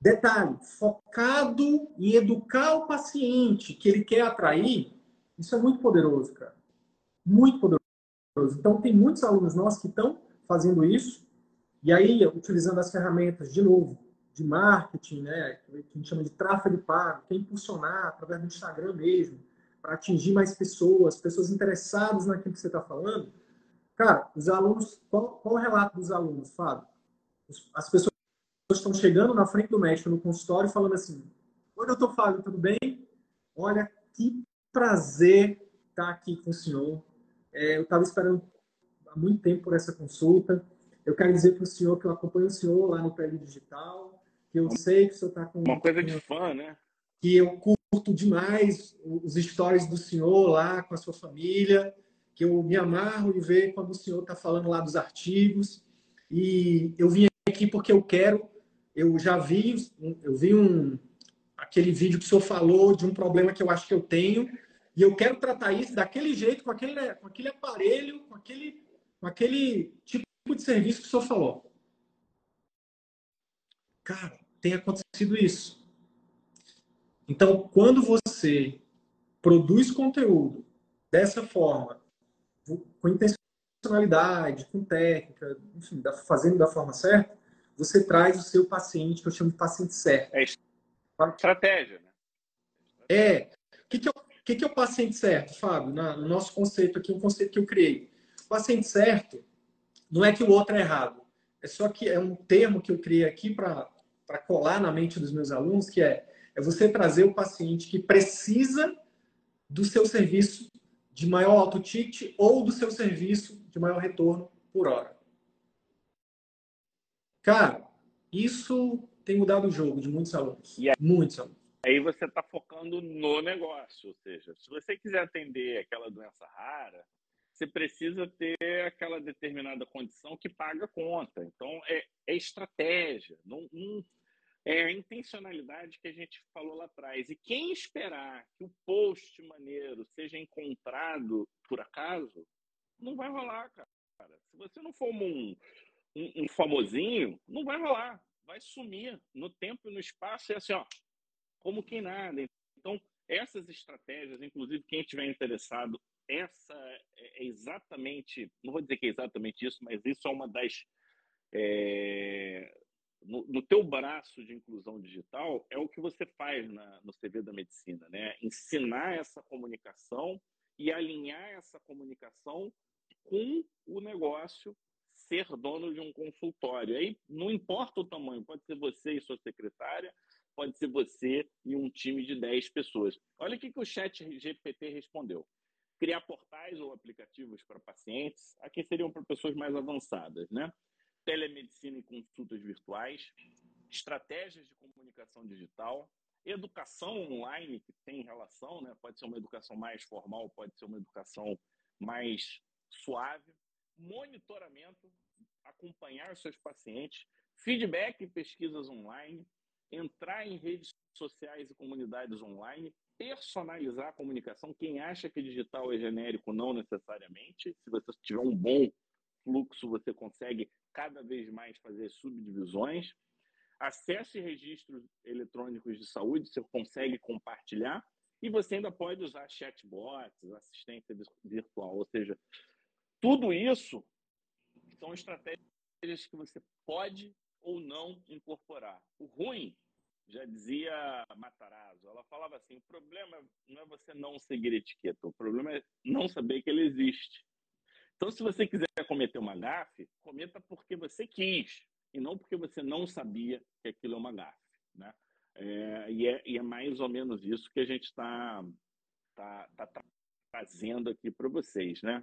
Detalhe, focado em educar o paciente que ele quer atrair, isso é muito poderoso, cara. Muito poderoso. Então, tem muitos alunos nossos que estão fazendo isso, e aí, utilizando as ferramentas, de novo, de marketing, né, que a gente chama de tráfego pago, que é impulsionar através do Instagram mesmo, para atingir mais pessoas, pessoas interessadas naquilo que você está falando. Cara, os alunos, qual, qual o relato dos alunos, Fábio? As pessoas estão chegando na frente do médico no consultório falando assim: Oi, doutor Fábio, tudo bem? Olha, que prazer estar aqui com o senhor. É, eu estava esperando há muito tempo por essa consulta. Eu quero dizer para o senhor que eu acompanho o senhor lá no Pele Digital, que eu sei que o senhor está com. Uma coisa de fã, né? Que eu curto demais os stories do senhor lá com a sua família, que eu me amarro em ver quando o senhor está falando lá dos artigos. E eu vim aqui porque eu quero eu já vi, eu vi um, aquele vídeo que o senhor falou de um problema que eu acho que eu tenho, e eu quero tratar isso daquele jeito, com aquele, com aquele aparelho, com aquele, com aquele tipo de serviço que o senhor falou. Cara, tem acontecido isso. Então, quando você produz conteúdo dessa forma, com intencionalidade, com técnica, enfim, fazendo da forma certa, você traz o seu paciente, que eu chamo de paciente certo. É estratégia, né? É. O que, que, é, o que, que é o paciente certo, Fábio? no nosso conceito aqui, um conceito que eu criei. O paciente certo não é que o outro é errado. É só que é um termo que eu criei aqui para colar na mente dos meus alunos, que é, é você trazer o paciente que precisa do seu serviço de maior alto ticket ou do seu serviço de maior retorno por hora. Cara, isso tem mudado o jogo de muitos alunos. E aí, muitos alunos. Aí você está focando no negócio, ou seja, se você quiser atender aquela doença rara, você precisa ter aquela determinada condição que paga a conta. Então, é, é estratégia, não, não, é a intencionalidade que a gente falou lá atrás. E quem esperar que o post maneiro seja encontrado por acaso, não vai rolar, cara. Se você não for um, um, um famosinho, não vai rolar, vai sumir no tempo e no espaço, é assim, ó, como quem nada. Então, essas estratégias, inclusive quem estiver interessado, essa é exatamente, não vou dizer que é exatamente isso, mas isso é uma das é, no, no teu braço de inclusão digital é o que você faz na, no CV da medicina, né? Ensinar essa comunicação e alinhar essa comunicação com o negócio ser dono de um consultório. Aí não importa o tamanho, pode ser você e sua secretária, pode ser você e um time de 10 pessoas. Olha o que, que o chat GPT respondeu. Criar portais ou aplicativos para pacientes, aqui seriam para pessoas mais avançadas, né? telemedicina e consultas virtuais, estratégias de comunicação digital, educação online que tem relação, né? pode ser uma educação mais formal, pode ser uma educação mais suave, monitoramento, acompanhar os seus pacientes, feedback e pesquisas online, entrar em redes sociais e comunidades online, personalizar a comunicação. Quem acha que digital é genérico, não necessariamente. Se você tiver um bom fluxo, você consegue cada vez mais fazer subdivisões. Acesso e registros eletrônicos de saúde, você consegue compartilhar. E você ainda pode usar chatbots, assistência virtual. Ou seja, tudo isso são estratégias que você pode ou não incorporar. O ruim, já dizia Matarazzo, ela falava assim: o problema não é você não seguir etiqueta, o problema é não saber que ele existe. Então, se você quiser cometer uma gafe, cometa porque você quis e não porque você não sabia que aquilo é uma gafe, né? É, e, é, e, é, mais ou menos isso que a gente está tá, tá, tá fazendo aqui para vocês, né?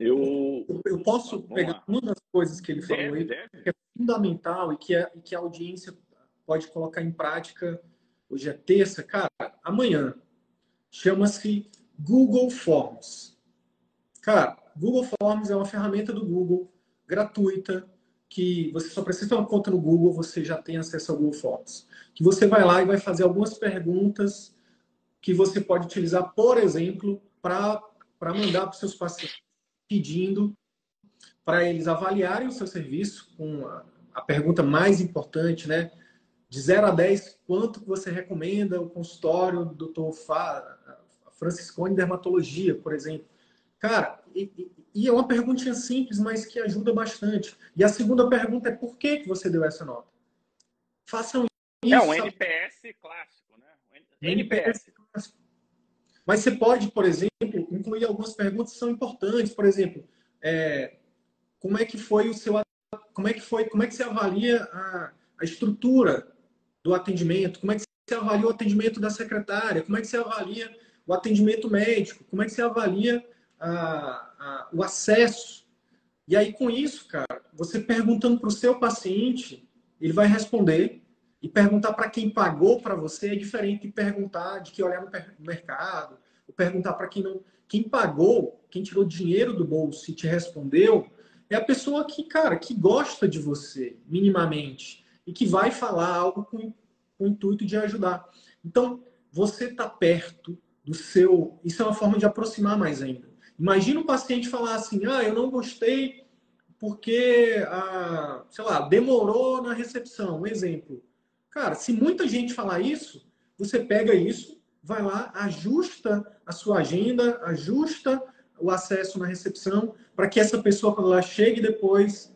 Eu, eu posso pegar lá. uma das coisas que ele falou deve, aí, deve. que é fundamental e que, é, que a audiência pode colocar em prática. Hoje é terça, cara, amanhã. Chama-se Google Forms. Cara, Google Forms é uma ferramenta do Google gratuita que você só precisa ter uma conta no Google, você já tem acesso ao Google Forms. Que você vai lá e vai fazer algumas perguntas que você pode utilizar, por exemplo, para mandar para os seus pacientes pedindo para eles avaliarem o seu serviço com a, a, pergunta mais importante, né? De 0 a 10, quanto você recomenda o consultório do Dr. Franciscone Dermatologia, por exemplo? Cara, e, e, é uma perguntinha simples, mas que ajuda bastante. E a segunda pergunta é por que, que você deu essa nota? Façam isso. É um NPS clássico, né? NPS. NPS. Mas você pode, por exemplo, incluir algumas perguntas que são importantes. Por exemplo, é, como é que foi o seu como é que foi como é que você avalia a, a estrutura do atendimento como é que você avalia o atendimento da secretária como é que você avalia o atendimento médico como é que você avalia a, a, o acesso. E aí, com isso, cara, você perguntando para o seu paciente, ele vai responder. E perguntar para quem pagou para você é diferente de perguntar de que olhar no mercado, ou perguntar para quem não. Quem pagou, quem tirou dinheiro do bolso e te respondeu, é a pessoa que, cara, que gosta de você, minimamente, e que vai falar algo com, com o intuito de ajudar. Então, você está perto do seu. Isso é uma forma de aproximar mais ainda. Imagina o paciente falar assim: ah, eu não gostei porque, ah, sei lá, demorou na recepção. Um exemplo. Cara, se muita gente falar isso, você pega isso, vai lá, ajusta a sua agenda, ajusta o acesso na recepção, para que essa pessoa, quando ela chegue depois,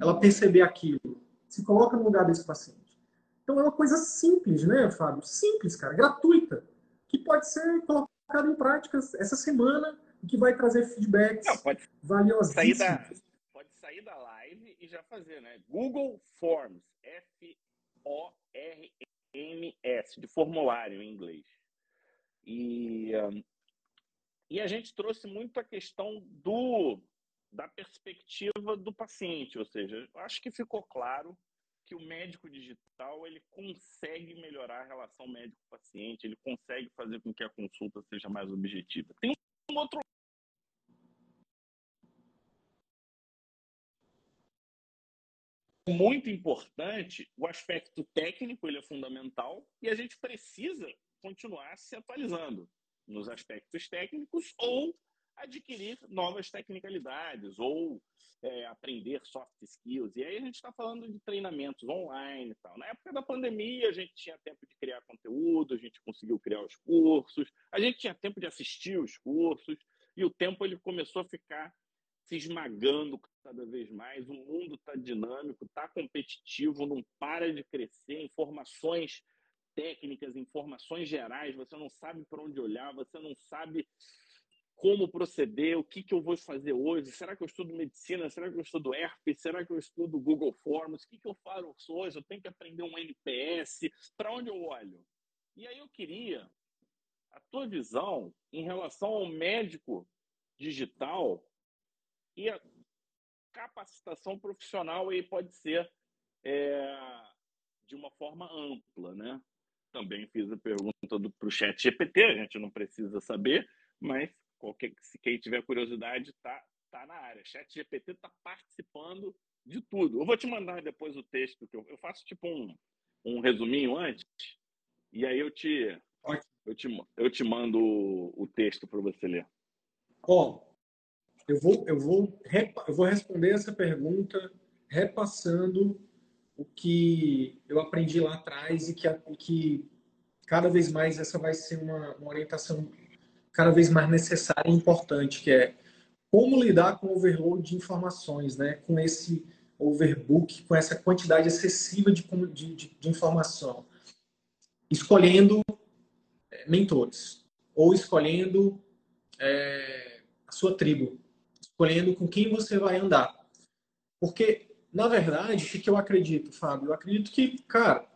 ela perceber aquilo. Se coloca no lugar desse paciente. Então é uma coisa simples, né, Fábio? Simples, cara, gratuita, que pode ser colocada em prática essa semana que vai trazer feedbacks Não, pode valiosíssimos. Sair da, pode sair da live e já fazer, né? Google Forms, F-O-R-M-S, de formulário em inglês. E, e a gente trouxe muito a questão do da perspectiva do paciente, ou seja, acho que ficou claro que o médico digital ele consegue melhorar a relação médico-paciente, ele consegue fazer com que a consulta seja mais objetiva. Tem um outro muito importante, o aspecto técnico ele é fundamental e a gente precisa continuar se atualizando nos aspectos técnicos ou adquirir novas tecnicalidades ou é, aprender soft skills. E aí a gente está falando de treinamentos online e tal. Na época da pandemia, a gente tinha tempo de criar conteúdo, a gente conseguiu criar os cursos, a gente tinha tempo de assistir os cursos, e o tempo ele começou a ficar se esmagando cada vez mais. O mundo está dinâmico, está competitivo, não para de crescer, informações técnicas, informações gerais, você não sabe para onde olhar, você não sabe como proceder, o que, que eu vou fazer hoje, será que eu estudo medicina, será que eu estudo herpes, será que eu estudo Google Forms, o que, que eu faço hoje, eu tenho que aprender um NPS, para onde eu olho? E aí eu queria a tua visão em relação ao médico digital e a capacitação profissional aí pode ser é, de uma forma ampla, né? Também fiz a pergunta para o chat GPT, a gente não precisa saber, mas qualquer, se quem tiver curiosidade tá, tá na área. Chat GPT está participando de tudo. Eu vou te mandar depois o texto que eu, eu faço tipo um, um resuminho antes e aí eu te eu te, eu te mando o, o texto para você ler. Bom, eu vou, eu, vou, eu vou responder essa pergunta repassando o que eu aprendi lá atrás e que, que cada vez mais essa vai ser uma, uma orientação cada vez mais necessária e importante, que é como lidar com o overload de informações, né? com esse overbook, com essa quantidade excessiva de, de, de informação. Escolhendo é, mentores, ou escolhendo é, a sua tribo, escolhendo com quem você vai andar. Porque, na verdade, o que eu acredito, Fábio? Eu acredito que, cara,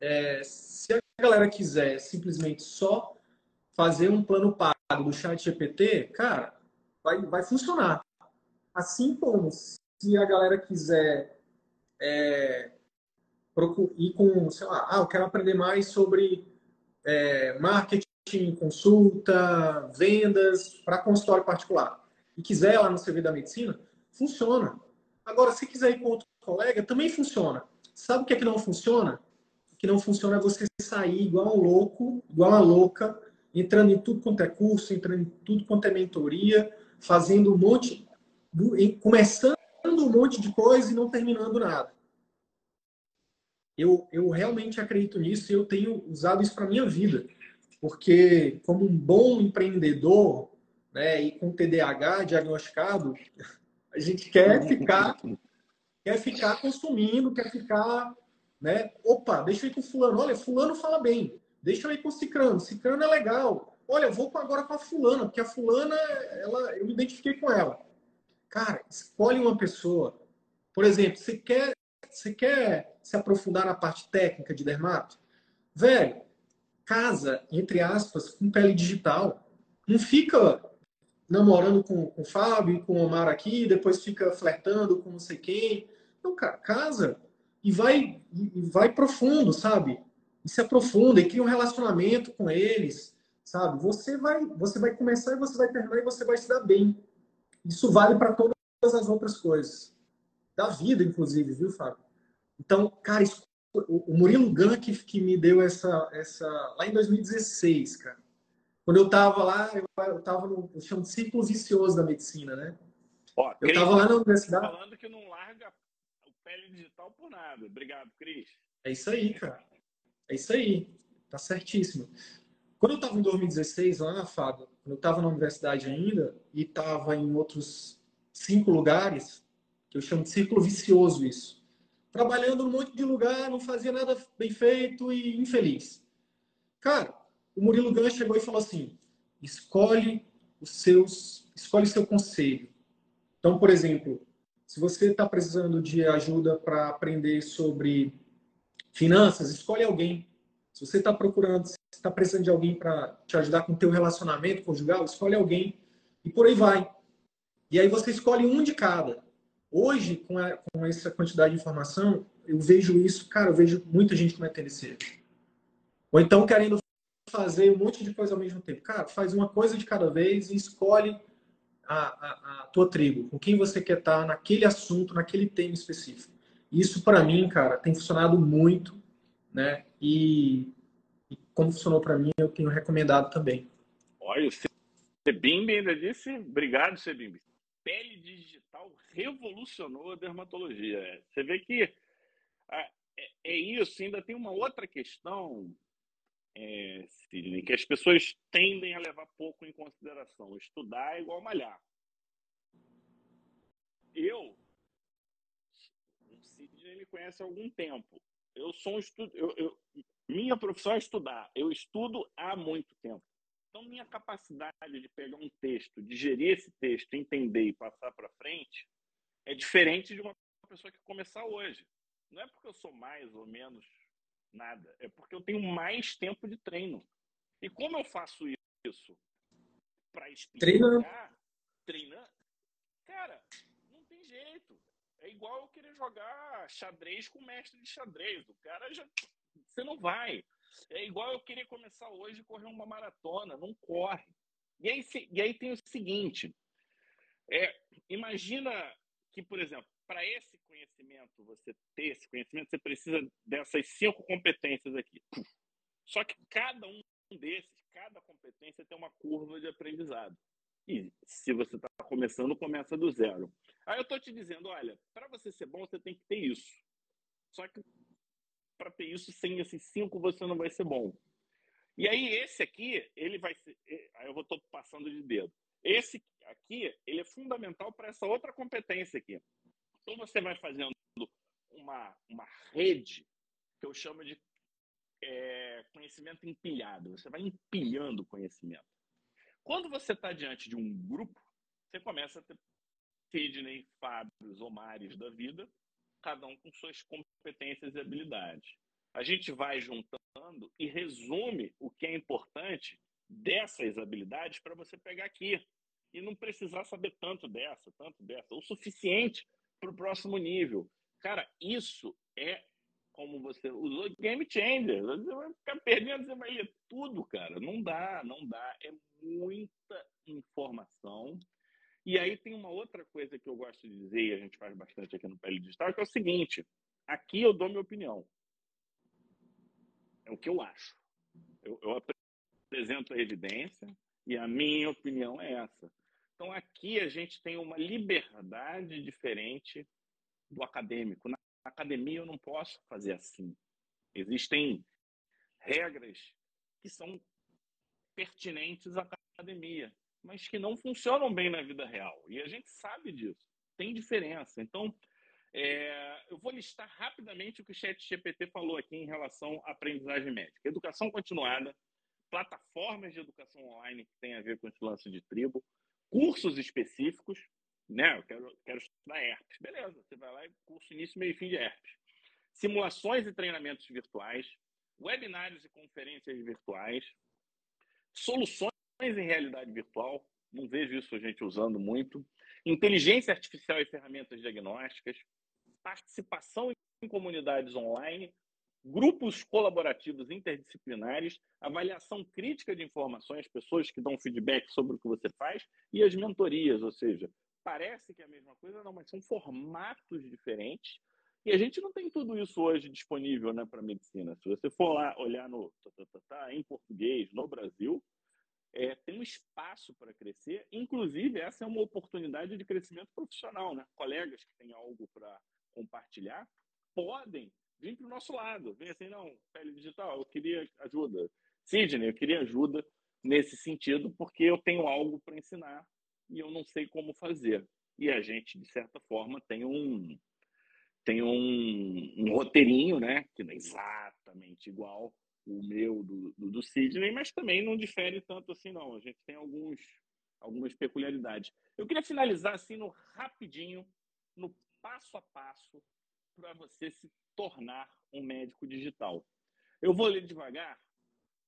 é, se a galera quiser simplesmente só fazer um plano pago do chat GPT, cara, vai, vai funcionar. Assim como se a galera quiser é, ir com, sei lá, ah, eu quero aprender mais sobre é, marketing, consulta, vendas para consultório particular e quiser lá no CV da medicina, funciona. Agora, se quiser ir com outro colega, também funciona. Sabe o que é que não funciona? O que não funciona é você sair igual um louco, igual uma louca, entrando em tudo quanto é curso, entrando em tudo quanto é mentoria, fazendo um monte, começando um monte de coisa e não terminando nada. Eu, eu realmente acredito nisso e eu tenho usado isso para minha vida. Porque, como um bom empreendedor, né, e com TDAH diagnosticado, a gente quer ficar, quer ficar consumindo, quer ficar, né? Opa, deixa eu ir com fulano. Olha, fulano fala bem. Deixa eu ir com o Cicrano. Cicrano é legal. Olha, eu vou agora com a fulana, porque a fulana, ela, eu me identifiquei com ela. Cara, escolhe uma pessoa. Por exemplo, você quer, você quer se aprofundar na parte técnica de dermato? Velho, casa, entre aspas, com pele digital. Não fica namorando com, com o Fábio, com o Omar aqui, depois fica flertando com não sei quem. Não, cara, casa e vai, e vai profundo, sabe? e se aprofunda e cria um relacionamento com eles, sabe? Você vai, você vai começar e você vai terminar e você vai se dar bem. Isso vale para todas as outras coisas. Da vida, inclusive, viu, Fábio? Então, cara, isso, o Murilo Gun que, que me deu essa, essa. Lá em 2016, cara. Quando eu tava lá, eu, tava no. Eu chamo de círculo vicioso da medicina, né? Ó, eu tava lá na universidade. falando que não larga o pele digital por nada. Obrigado, Cris. É isso aí, cara. É isso aí, tá certíssimo. Quando eu estava em 2016 lá, Fábio, quando eu estava na universidade ainda e estava em outros cinco lugares, que eu chamo de círculo vicioso isso, trabalhando num monte de lugar, não fazia nada bem feito e infeliz. Cara, o Murilo Gans chegou e falou assim: escolhe os seus, escolhe seu conselho. Então, por exemplo, se você está precisando de ajuda para aprender sobre Finanças, escolhe alguém. Se você está procurando, se está precisando de alguém para te ajudar com o teu relacionamento conjugal, escolhe alguém. E por aí vai. E aí você escolhe um de cada. Hoje, com, a, com essa quantidade de informação, eu vejo isso, cara, eu vejo muita gente cometendo esse erro. Ou então querendo fazer um monte de coisa ao mesmo tempo. Cara, faz uma coisa de cada vez e escolhe a, a, a tua tribo, com quem você quer estar naquele assunto, naquele tema específico. Isso, para mim, cara, tem funcionado muito, né? E, e como funcionou para mim, eu tenho recomendado também. Olha, Sebimbi ainda disse, obrigado, Sebimbi. Pele digital revolucionou a dermatologia. Você vê que é, é isso. Ainda tem uma outra questão, é, Sidney, que as pessoas tendem a levar pouco em consideração. Estudar é igual malhar. Eu, o Sidney me conhece há algum tempo. Eu sou um estudo, eu, eu, minha profissão é estudar. Eu estudo há muito tempo. Então, minha capacidade de pegar um texto, digerir esse texto, entender e passar para frente é diferente de uma pessoa que começar hoje. Não é porque eu sou mais ou menos nada, é porque eu tenho mais tempo de treino. E como eu faço isso para explicar, treinando. treinando, cara, não tem jeito. É igual eu querer jogar xadrez com o mestre de xadrez. O cara já. Você não vai. É igual eu querer começar hoje a correr uma maratona, não corre. E aí, e aí tem o seguinte: é, imagina que, por exemplo, para esse conhecimento, você ter esse conhecimento, você precisa dessas cinco competências aqui. Só que cada um desses, cada competência tem uma curva de aprendizado. E se você está começando, começa do zero. Aí eu estou te dizendo, olha, para você ser bom, você tem que ter isso. Só que para ter isso, sem esses cinco, você não vai ser bom. E aí, esse aqui, ele vai ser. Aí eu estou passando de dedo. Esse aqui, ele é fundamental para essa outra competência aqui. Então, você vai fazendo uma, uma rede que eu chamo de é, conhecimento empilhado. Você vai empilhando conhecimento. Quando você está diante de um grupo, você começa a ter Sidney, Fábio, Omares da vida, cada um com suas competências e habilidades. A gente vai juntando e resume o que é importante dessas habilidades para você pegar aqui e não precisar saber tanto dessa, tanto dessa, o suficiente para o próximo nível. Cara, isso é como você usou game changer. Você vai ficar perdendo, você vai ler tudo, cara. Não dá, não dá. É muita informação e aí tem uma outra coisa que eu gosto de dizer, e a gente faz bastante aqui no Pele Digital, que é o seguinte: aqui eu dou minha opinião. É o que eu acho. Eu, eu apresento a evidência e a minha opinião é essa. Então aqui a gente tem uma liberdade diferente do acadêmico. Na academia eu não posso fazer assim. Existem regras que são pertinentes à academia mas que não funcionam bem na vida real. E a gente sabe disso. Tem diferença. Então, é, eu vou listar rapidamente o que o Chat GPT falou aqui em relação à aprendizagem médica. Educação continuada, plataformas de educação online que tem a ver com esse lance de tribo, cursos específicos, né? Eu quero, quero estudar herpes. Beleza, você vai lá e curso início, meio e fim de herpes. Simulações e treinamentos virtuais, webinários e conferências virtuais, soluções em realidade virtual, não vejo isso a gente usando muito. Inteligência artificial e ferramentas diagnósticas, participação em comunidades online, grupos colaborativos interdisciplinares, avaliação crítica de informações, pessoas que dão feedback sobre o que você faz e as mentorias, ou seja, parece que é a mesma coisa, não, mas são formatos diferentes. E a gente não tem tudo isso hoje disponível né, para medicina. Se você for lá olhar no, tá, tá, tá, em português no Brasil, é, tem um espaço para crescer. Inclusive, essa é uma oportunidade de crescimento profissional. Né? Colegas que têm algo para compartilhar podem vir para o nosso lado. Vem assim, não, pele digital, eu queria ajuda. Sidney, eu queria ajuda nesse sentido, porque eu tenho algo para ensinar e eu não sei como fazer. E a gente, de certa forma, tem um tem um, um roteirinho, né, que não é exatamente igual, o meu do, do, do Sidney, mas também não difere tanto assim, não. A gente tem alguns, algumas peculiaridades. Eu queria finalizar assim no rapidinho, no passo a passo, para você se tornar um médico digital. Eu vou ler devagar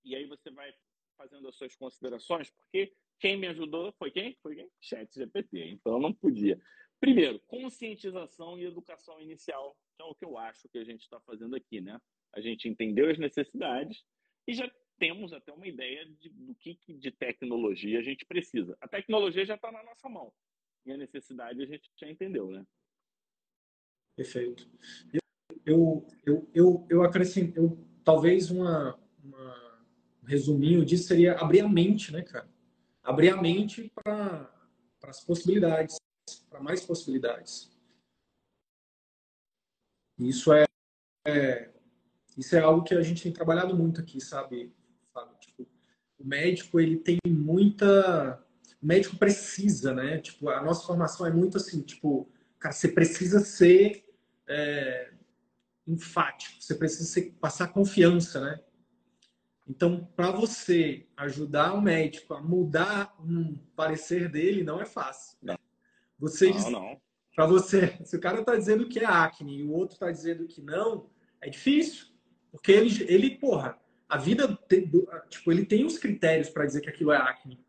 e aí você vai fazendo as suas considerações, porque quem me ajudou foi quem? Foi quem? Chat GPT. Então não podia. Primeiro, conscientização e educação inicial, que é o que eu acho que a gente está fazendo aqui, né? a gente entendeu as necessidades e já temos até uma ideia de, do que de tecnologia a gente precisa. A tecnologia já está na nossa mão e a necessidade a gente já entendeu, né? Perfeito. Eu, eu, eu, eu acrescento, eu, talvez uma, uma, um resuminho disso seria abrir a mente, né, cara? abrir a mente para as possibilidades, para mais possibilidades. Isso é, é, isso é algo que a gente tem trabalhado muito aqui, sabe? Tipo, o médico ele tem muita, o médico precisa, né? Tipo, a nossa formação é muito assim, tipo, cara, você precisa ser é, enfático, você precisa ser, passar confiança, né? Então, para você ajudar o médico a mudar um parecer dele, não é fácil. Não. Você não, não. Para você, se o cara está dizendo que é acne e o outro está dizendo que não, é difícil. Porque ele, ele porra, a vida, tipo, ele tem os critérios para dizer que aquilo é acne.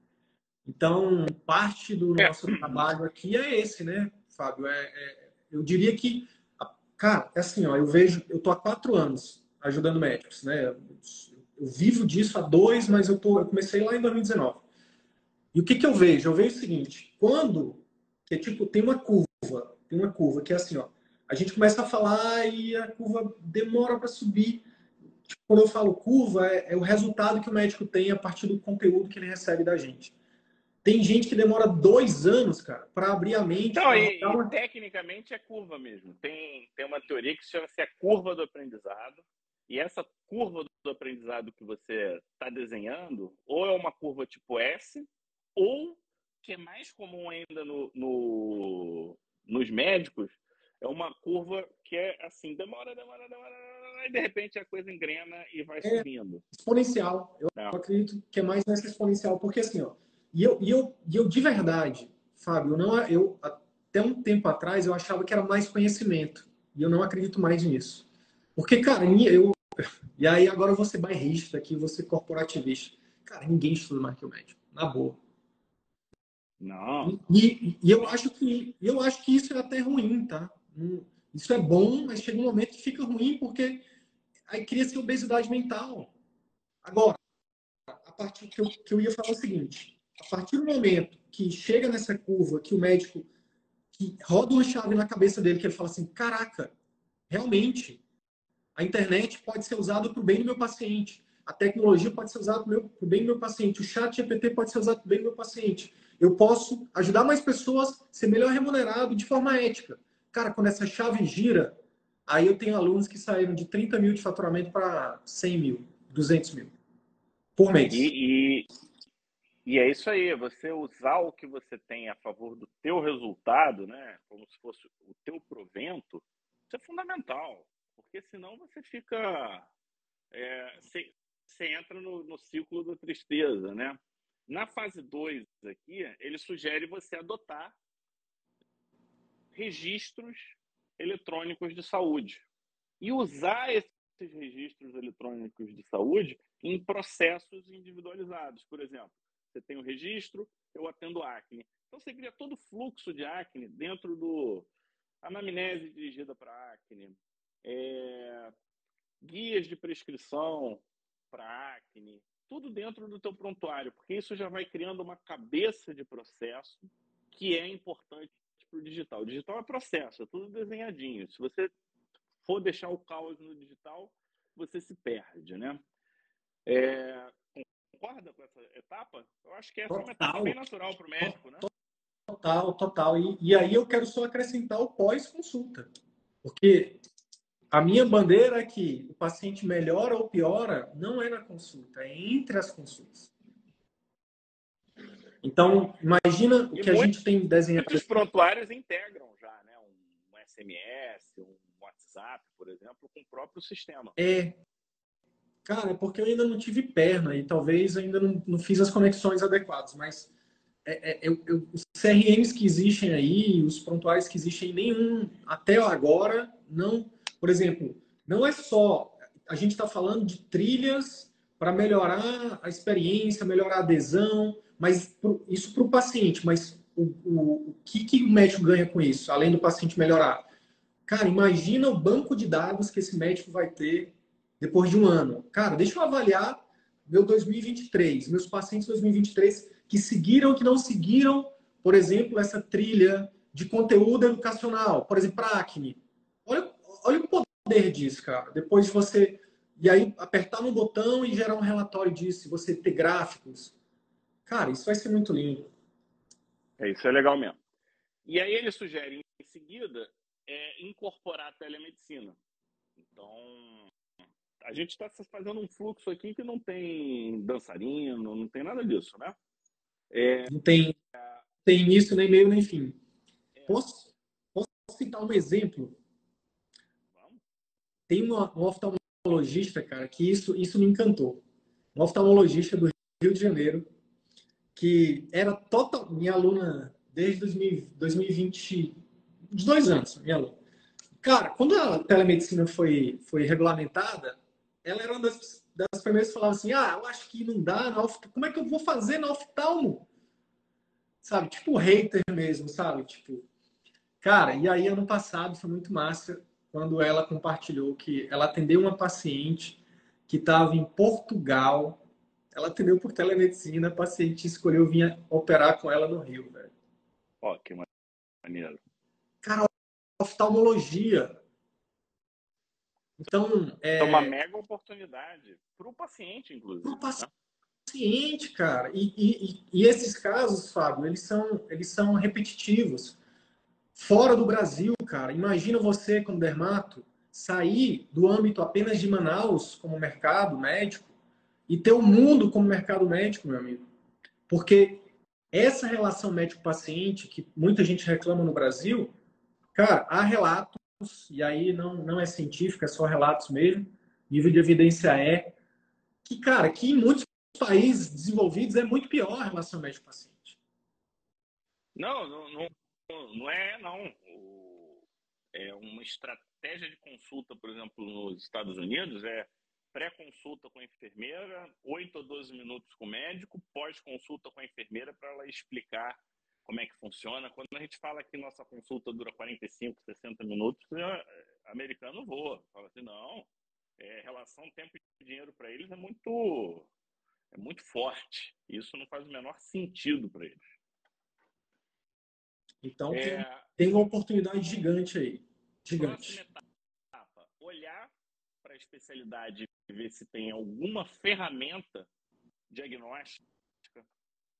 Então, parte do é. nosso é. trabalho aqui é esse, né, Fábio? É, é, eu diria que, cara, é assim, ó, eu vejo, eu tô há quatro anos ajudando médicos, né? Eu vivo disso há dois, mas eu, tô, eu comecei lá em 2019. E o que, que eu vejo? Eu vejo o seguinte: quando que tipo tem uma curva, tem uma curva que é assim, ó, a gente começa a falar e a curva demora para subir. Tipo, quando eu falo curva, é, é, o resultado que o médico tem a partir do conteúdo que ele recebe da gente. Tem gente que demora dois anos, cara, para abrir a mente. Não, e, uma... e, tecnicamente é curva mesmo. Tem, tem uma teoria que chama-se a curva do aprendizado, e essa curva do aprendizado que você está desenhando, ou é uma curva tipo S, ou, que é mais comum ainda no, no, nos médicos, é uma curva que é assim, demora, demora, demora, e de repente a coisa engrena e vai é subindo. Exponencial. Eu é. acredito que é mais nessa exponencial, porque assim, ó, e eu, e eu, e eu de verdade, Fábio, eu não, eu, até um tempo atrás eu achava que era mais conhecimento, e eu não acredito mais nisso. Porque, cara, eu, e aí agora ser bairrista aqui, ser corporativista. Cara, ninguém estuda mais que o médico, na boa. Não. E, e, eu acho que eu acho que isso é até ruim, tá? Isso é bom, mas chega um momento que fica ruim porque aí cria-se obesidade mental. Agora, a partir que eu, que eu ia falar o seguinte: a partir do momento que chega nessa curva, que o médico que roda uma chave na cabeça dele, que ele fala assim: caraca, realmente a internet pode ser usada para o bem do meu paciente. A tecnologia pode ser usada para o bem do meu paciente. O chat GPT pode ser usado para o bem do meu paciente. Eu posso ajudar mais pessoas, ser melhor remunerado de forma ética. Cara, quando essa chave gira, aí eu tenho alunos que saíram de 30 mil de faturamento para 100 mil, 200 mil por mês. E, e, e, é isso aí, você usar o que você tem a favor do teu resultado, né, como se fosse o teu provento, isso é fundamental porque senão você fica. É, você, você entra no, no ciclo da tristeza, né? Na fase 2 aqui, ele sugere você adotar registros eletrônicos de saúde e usar esses registros eletrônicos de saúde em processos individualizados. Por exemplo, você tem o registro, eu atendo acne. Então você cria todo o fluxo de acne dentro do anamnese dirigida para acne, é, guias de prescrição para acne, tudo dentro do teu prontuário, porque isso já vai criando uma cabeça de processo que é importante para o digital. O digital é processo, é tudo desenhadinho. Se você for deixar o caos no digital, você se perde, né? É, concorda com essa etapa? Eu acho que essa total. é uma etapa bem natural para o médico, né? Total, total. E, e aí eu quero só acrescentar o pós-consulta. Porque a minha bandeira é que o paciente melhora ou piora não é na consulta, é entre as consultas. Então, imagina o que a gente tem desenhado. Muitos prontuários integram já, né? Um SMS, um WhatsApp, por exemplo, com o próprio sistema. É. Cara, é porque eu ainda não tive perna e talvez ainda não, não fiz as conexões adequadas, mas é, é, eu, eu, os CRMs que existem aí, os prontuários que existem, nenhum até agora não por exemplo, não é só a gente está falando de trilhas para melhorar a experiência, melhorar a adesão, mas isso para o paciente. Mas o, o, o que, que o médico ganha com isso, além do paciente melhorar? Cara, imagina o banco de dados que esse médico vai ter depois de um ano. Cara, deixa eu avaliar meu 2023, meus pacientes 2023 que seguiram, que não seguiram, por exemplo, essa trilha de conteúdo educacional, por exemplo, para acne. Olha olha o poder disso, cara. Depois de você. E aí, apertar no botão e gerar um relatório disso, você ter gráficos. Cara, isso vai ser muito lindo. É, isso é legal mesmo. E aí ele sugere, em seguida, é, incorporar a telemedicina. Então, a gente está fazendo um fluxo aqui que não tem dançarino, não tem nada disso, né? É... Não tem, tem início, nem meio, nem fim. É... Posso, posso citar um exemplo? Vamos. Tem uma, um oftalmologista, cara, que isso, isso me encantou. Um oftalmologista do Rio de Janeiro, que era total, minha aluna desde 2000, 2020, uns dois anos, minha aluna. Cara, quando a telemedicina foi, foi regulamentada, ela era uma das, das primeiras que falava assim: ah, eu acho que não dá, na como é que eu vou fazer na oftalmo? Sabe, tipo hater mesmo, sabe? Tipo, cara, e aí ano passado foi muito massa quando ela compartilhou que ela atendeu uma paciente que estava em Portugal. Ela atendeu por telemedicina, a paciente escolheu vir operar com ela no Rio, velho. Ó, que maneiro. Cara, oftalmologia. Então, é, é uma mega oportunidade para o paciente, inclusive. Para o né? paciente, cara. E, e, e, esses casos, Fábio, eles são, eles são repetitivos. Fora do Brasil, cara, imagina você, como dermato, sair do âmbito apenas de Manaus como mercado médico e ter o mundo como mercado médico, meu amigo. Porque essa relação médico-paciente, que muita gente reclama no Brasil, cara, há relatos, e aí não, não é científico, é só relatos mesmo, nível de evidência é, que, cara, que em muitos países desenvolvidos é muito pior a relação médico-paciente. Não, não, não, não é, não. É uma estratégia de consulta, por exemplo, nos Estados Unidos, é pré-consulta com a enfermeira, 8 ou 12 minutos com o médico, pós-consulta com a enfermeira para ela explicar como é que funciona. Quando a gente fala que nossa consulta dura 45, 60 minutos, é, americano voa. Fala assim, não, é, relação tempo e dinheiro para eles é muito, é muito forte. Isso não faz o menor sentido para eles. Então é... tem, tem uma oportunidade gigante aí. Gigante. Etapa, olhar para a especialidade e ver se tem alguma ferramenta diagnóstica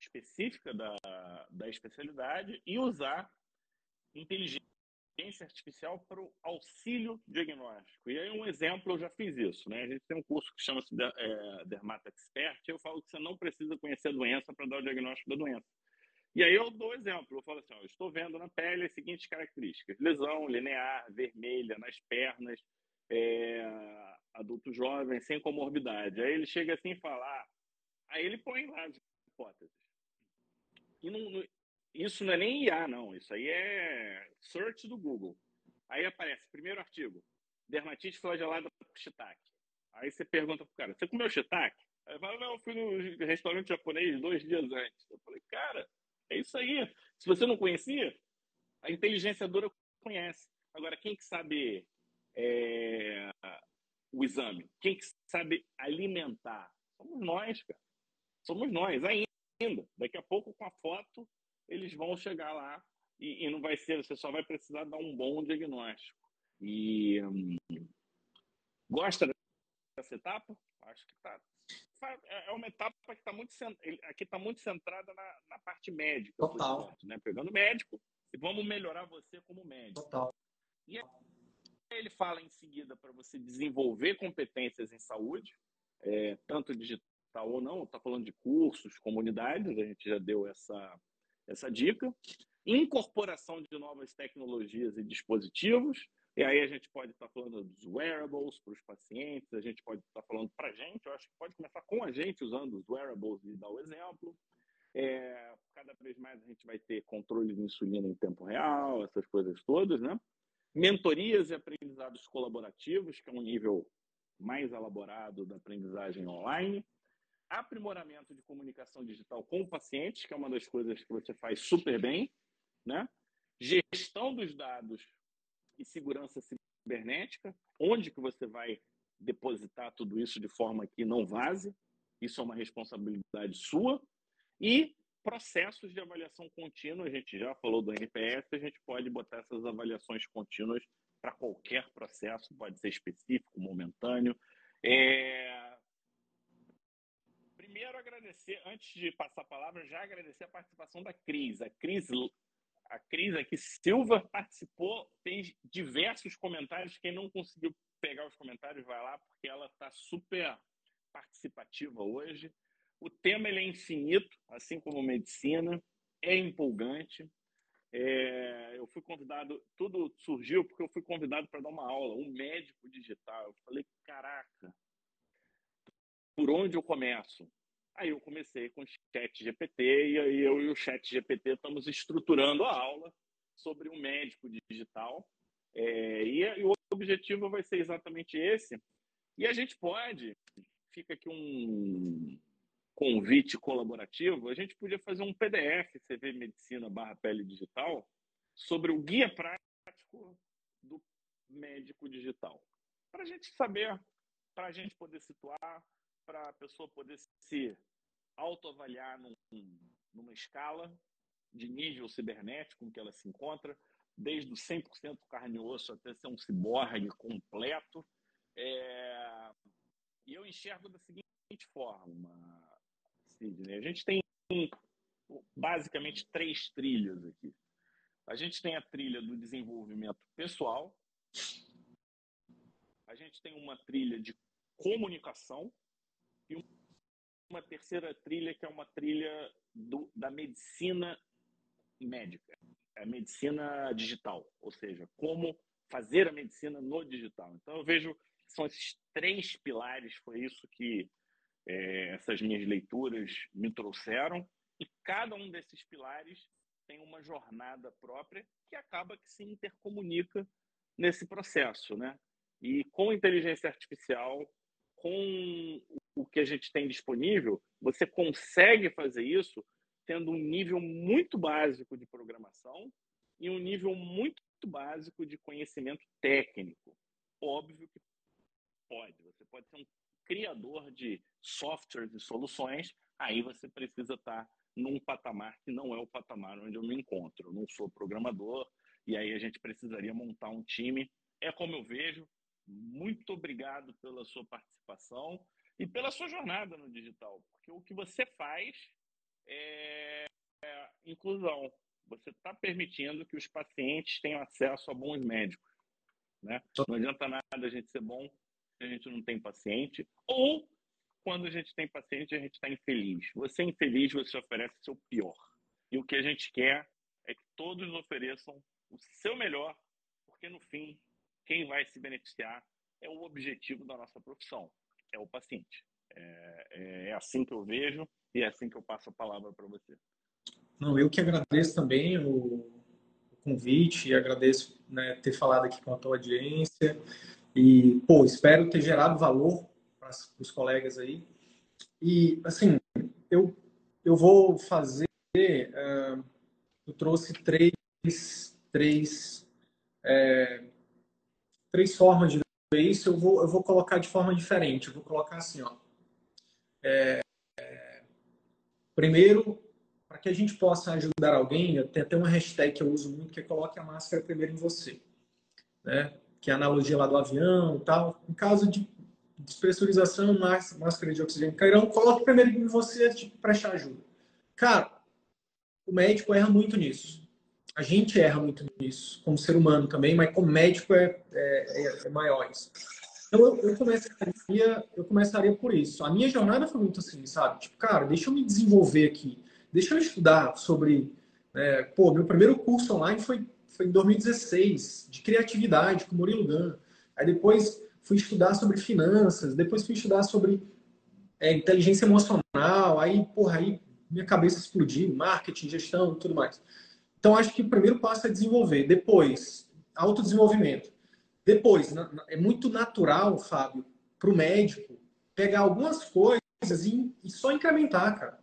específica da, da especialidade e usar inteligência artificial para o auxílio diagnóstico. E aí, um exemplo, eu já fiz isso. Né? A gente tem um curso que chama-se é, Dermata Expert, e eu falo que você não precisa conhecer a doença para dar o diagnóstico da doença. E aí eu dou exemplo, eu falo assim, ó, estou vendo na pele as seguintes características, lesão linear, vermelha nas pernas, é, adulto jovem, sem comorbidade. Aí ele chega assim e fala, ah, aí ele põe lá as hipóteses. E não, isso não é nem IA, não, isso aí é search do Google. Aí aparece, primeiro artigo, dermatite flagelada por shiitake. Aí você pergunta pro cara, você comeu shiitake? Aí ele fala, não, eu fui no restaurante japonês dois dias antes. Eu falei, cara, é isso aí. Se você não conhecia, a inteligência dura conhece. Agora, quem que sabe é, o exame? Quem que sabe alimentar? Somos nós, cara. Somos nós, ainda. Daqui a pouco, com a foto, eles vão chegar lá e, e não vai ser, você só vai precisar dar um bom diagnóstico. E hum, gosta dessa etapa? Acho que tá, é, é uma etapa que está muito, aqui tá muito centrada na, na parte médica. Total. né? Pegando médico e vamos melhorar você como médico. Total. E ele fala em seguida para você desenvolver competências em saúde, é, tanto digital ou não, está falando de cursos, comunidades, a gente já deu essa, essa dica. Incorporação de novas tecnologias e dispositivos, e aí a gente pode estar falando dos wearables para os pacientes, a gente pode estar falando para a gente, eu acho que pode começar com a gente usando os wearables e dar o exemplo. É, cada vez mais a gente vai ter controle de insulina em tempo real, essas coisas todas, né? Mentorias e aprendizados colaborativos, que é um nível mais elaborado da aprendizagem online. Aprimoramento de comunicação digital com o paciente, que é uma das coisas que você faz super bem, né? Gestão dos dados e segurança cibernética, onde que você vai depositar tudo isso de forma que não vaze, isso é uma responsabilidade sua, e processos de avaliação contínua, a gente já falou do NPS, a gente pode botar essas avaliações contínuas para qualquer processo, pode ser específico, momentâneo. É... primeiro agradecer, antes de passar a palavra, já agradecer a participação da Cris. A Cris, a Cris aqui, Silva, participou, fez diversos comentários. Quem não conseguiu pegar os comentários, vai lá, porque ela está super participativa hoje. O tema ele é infinito, assim como medicina, é empolgante. É, eu fui convidado, tudo surgiu porque eu fui convidado para dar uma aula, um médico digital. Eu falei, caraca, por onde eu começo? Aí eu comecei com o chat GPT e aí eu e o chat GPT estamos estruturando a aula sobre um médico digital. É, e, e o objetivo vai ser exatamente esse. E a gente pode, fica aqui um convite colaborativo, a gente podia fazer um PDF, CV Medicina barra Pele Digital, sobre o guia prático do médico digital. Para a gente saber, para a gente poder situar, para a pessoa poder se autoavaliar num, numa escala de nível cibernético em que ela se encontra, desde o 100% carne e osso até ser um ciborgue completo. É... E eu enxergo da seguinte forma, Sidney. A gente tem basicamente três trilhas aqui. A gente tem a trilha do desenvolvimento pessoal, a gente tem uma trilha de comunicação uma terceira trilha que é uma trilha do, da medicina médica, a medicina digital, ou seja, como fazer a medicina no digital. Então eu vejo que são esses três pilares, foi isso que é, essas minhas leituras me trouxeram, e cada um desses pilares tem uma jornada própria que acaba que se intercomunica nesse processo, né? E com inteligência artificial, com o que a gente tem disponível, você consegue fazer isso tendo um nível muito básico de programação e um nível muito básico de conhecimento técnico. Óbvio que pode. Você pode ser um criador de softwares e soluções, aí você precisa estar num patamar que não é o patamar onde eu me encontro. Eu não sou programador, e aí a gente precisaria montar um time. É como eu vejo. Muito obrigado pela sua participação e pela sua jornada no digital, porque o que você faz é, é inclusão. Você está permitindo que os pacientes tenham acesso a bons médicos. Né? Não adianta nada a gente ser bom a gente não tem paciente, ou quando a gente tem paciente, a gente está infeliz. Você é infeliz, você oferece o seu pior. E o que a gente quer é que todos ofereçam o seu melhor, porque no fim, quem vai se beneficiar é o objetivo da nossa profissão, é o paciente. É, é, é assim que eu vejo e é assim que eu passo a palavra para você. Não, eu que agradeço também o, convite e agradeço né, ter falado aqui com a tua audiência. E, pô, espero ter gerado valor para os colegas aí. E, assim, eu, eu vou fazer. Uh, eu trouxe três, três, é, três formas de isso. Eu vou, eu vou colocar de forma diferente. Eu vou colocar assim, ó. É, é, primeiro, para que a gente possa ajudar alguém, tem até uma hashtag que eu uso muito, que é coloque a máscara primeiro em você. Né? que é a analogia lá do avião tal. Em caso de despressurização, máscara de oxigênio cairão, coloque primeiro em você de prestar ajuda. Cara, o médico erra muito nisso. A gente erra muito nisso, como ser humano também, mas como médico é, é, é, é maior isso. Então eu, eu, começaria, eu começaria por isso. A minha jornada foi muito assim, sabe? Tipo, cara, deixa eu me desenvolver aqui. Deixa eu estudar sobre. É, pô, meu primeiro curso online foi foi em 2016, de criatividade, com Murilo Gun. Aí depois fui estudar sobre finanças, depois fui estudar sobre é, inteligência emocional, aí, porra, aí minha cabeça explodiu, marketing, gestão tudo mais. Então, acho que o primeiro passo é desenvolver. Depois, autodesenvolvimento. Depois, é muito natural, Fábio, para o médico pegar algumas coisas e, só incrementar, cara.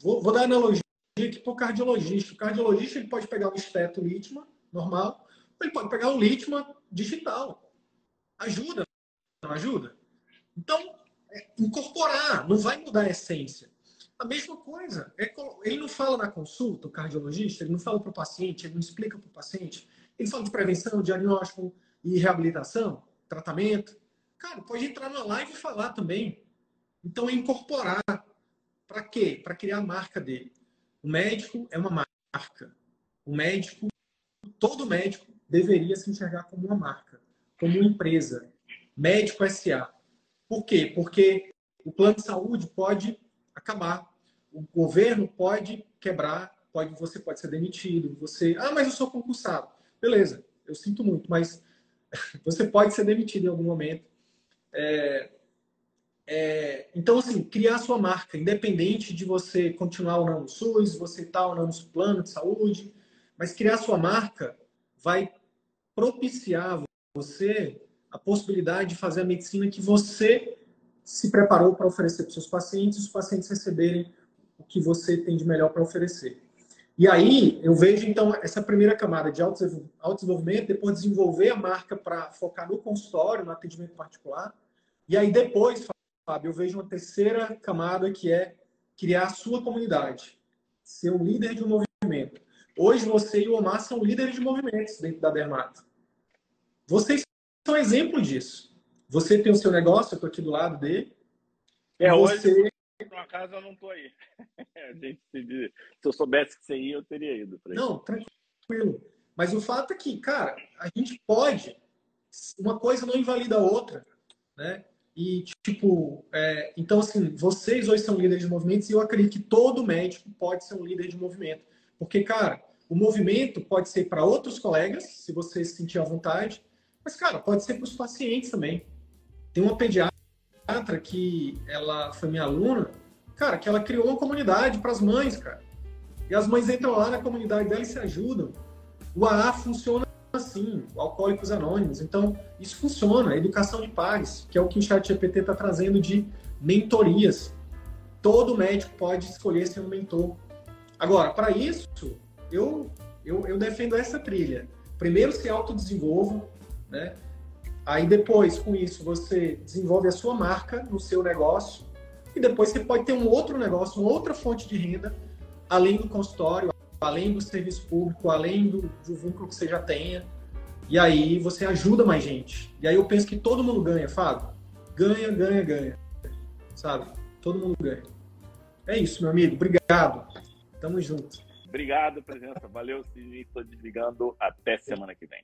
Vou, vou dar analogia aqui para o cardiologista. O cardiologista ele pode pegar um esteto Litman, normal, ele pode pegar o Litman digital. Ajuda, não ajuda? Então, é incorporar, não vai mudar a essência. A mesma coisa, é, ele não fala na consulta, o cardiologista, ele não fala para o paciente, ele não explica para o paciente, ele fala de prevenção, diagnóstico e reabilitação, tratamento. Cara, pode entrar na live e falar também. Então, é incorporar. Para quê? Para criar a marca dele. O médico é uma marca. O médico, todo médico deveria se enxergar como uma marca, como uma empresa. Médico SA. Por quê? Porque o plano de saúde pode acabar. O governo pode quebrar, pode, você pode ser demitido. Você, ah, mas eu sou concursado. Beleza, eu sinto muito, mas você pode ser demitido em algum momento. É, é, então, assim, criar sua marca, independente de você continuar ou não no SUS, você estar tá ou não no plano de saúde, mas criar sua marca vai propiciar você a possibilidade de fazer a medicina que você se preparou para oferecer para os seus pacientes os pacientes receberem o que você tem de melhor para oferecer. E aí eu vejo então essa primeira camada de autodesenvolvimento, depois desenvolver a marca para focar no consultório, no atendimento particular, e aí depois Fábio, eu vejo uma terceira camada que é criar a sua comunidade, ser um líder de um movimento. Hoje você e o Omar são líderes de movimentos dentro da Dermato. Vocês são exemplo disso. Você tem o seu negócio, eu estou aqui do lado dele. É, você... hoje, por acaso, eu não estou aí. se, eu soubesse que você ia, eu teria ido. Não, tranquilo. Mas o fato é que, cara, a gente pode. Uma coisa não invalida a outra. Né? E, tipo, é, então, assim, vocês hoje são líderes de movimentos e eu acredito que todo médico pode ser um líder de movimento. Porque, cara, o movimento pode ser para outros colegas, se você se sentir à vontade, mas, cara, pode ser para os pacientes também. Tem uma pediatra que ela foi minha aluna, cara, que ela criou uma comunidade para as mães, cara. E as mães entram lá na comunidade dela e se ajudam. O AA funciona assim, Alcoólicos Anônimos. Então, isso funciona. Educação de pares, que é o que o ChatGPT está trazendo de mentorias. Todo médico pode escolher ser um mentor. Agora, para isso, eu, eu, eu, defendo essa trilha. Primeiro, se autodesenvolva, né? Aí depois, com isso, você desenvolve a sua marca no seu negócio e depois você pode ter um outro negócio, uma outra fonte de renda, além do consultório, além do serviço público, além do, do vínculo que você já tenha. E aí você ajuda mais gente. E aí eu penso que todo mundo ganha, Fábio. Ganha, ganha, ganha. Sabe? Todo mundo ganha. É isso, meu amigo. Obrigado. Tamo junto. Obrigado, presença. Valeu, Sidney. Estou desligando. Até semana que vem.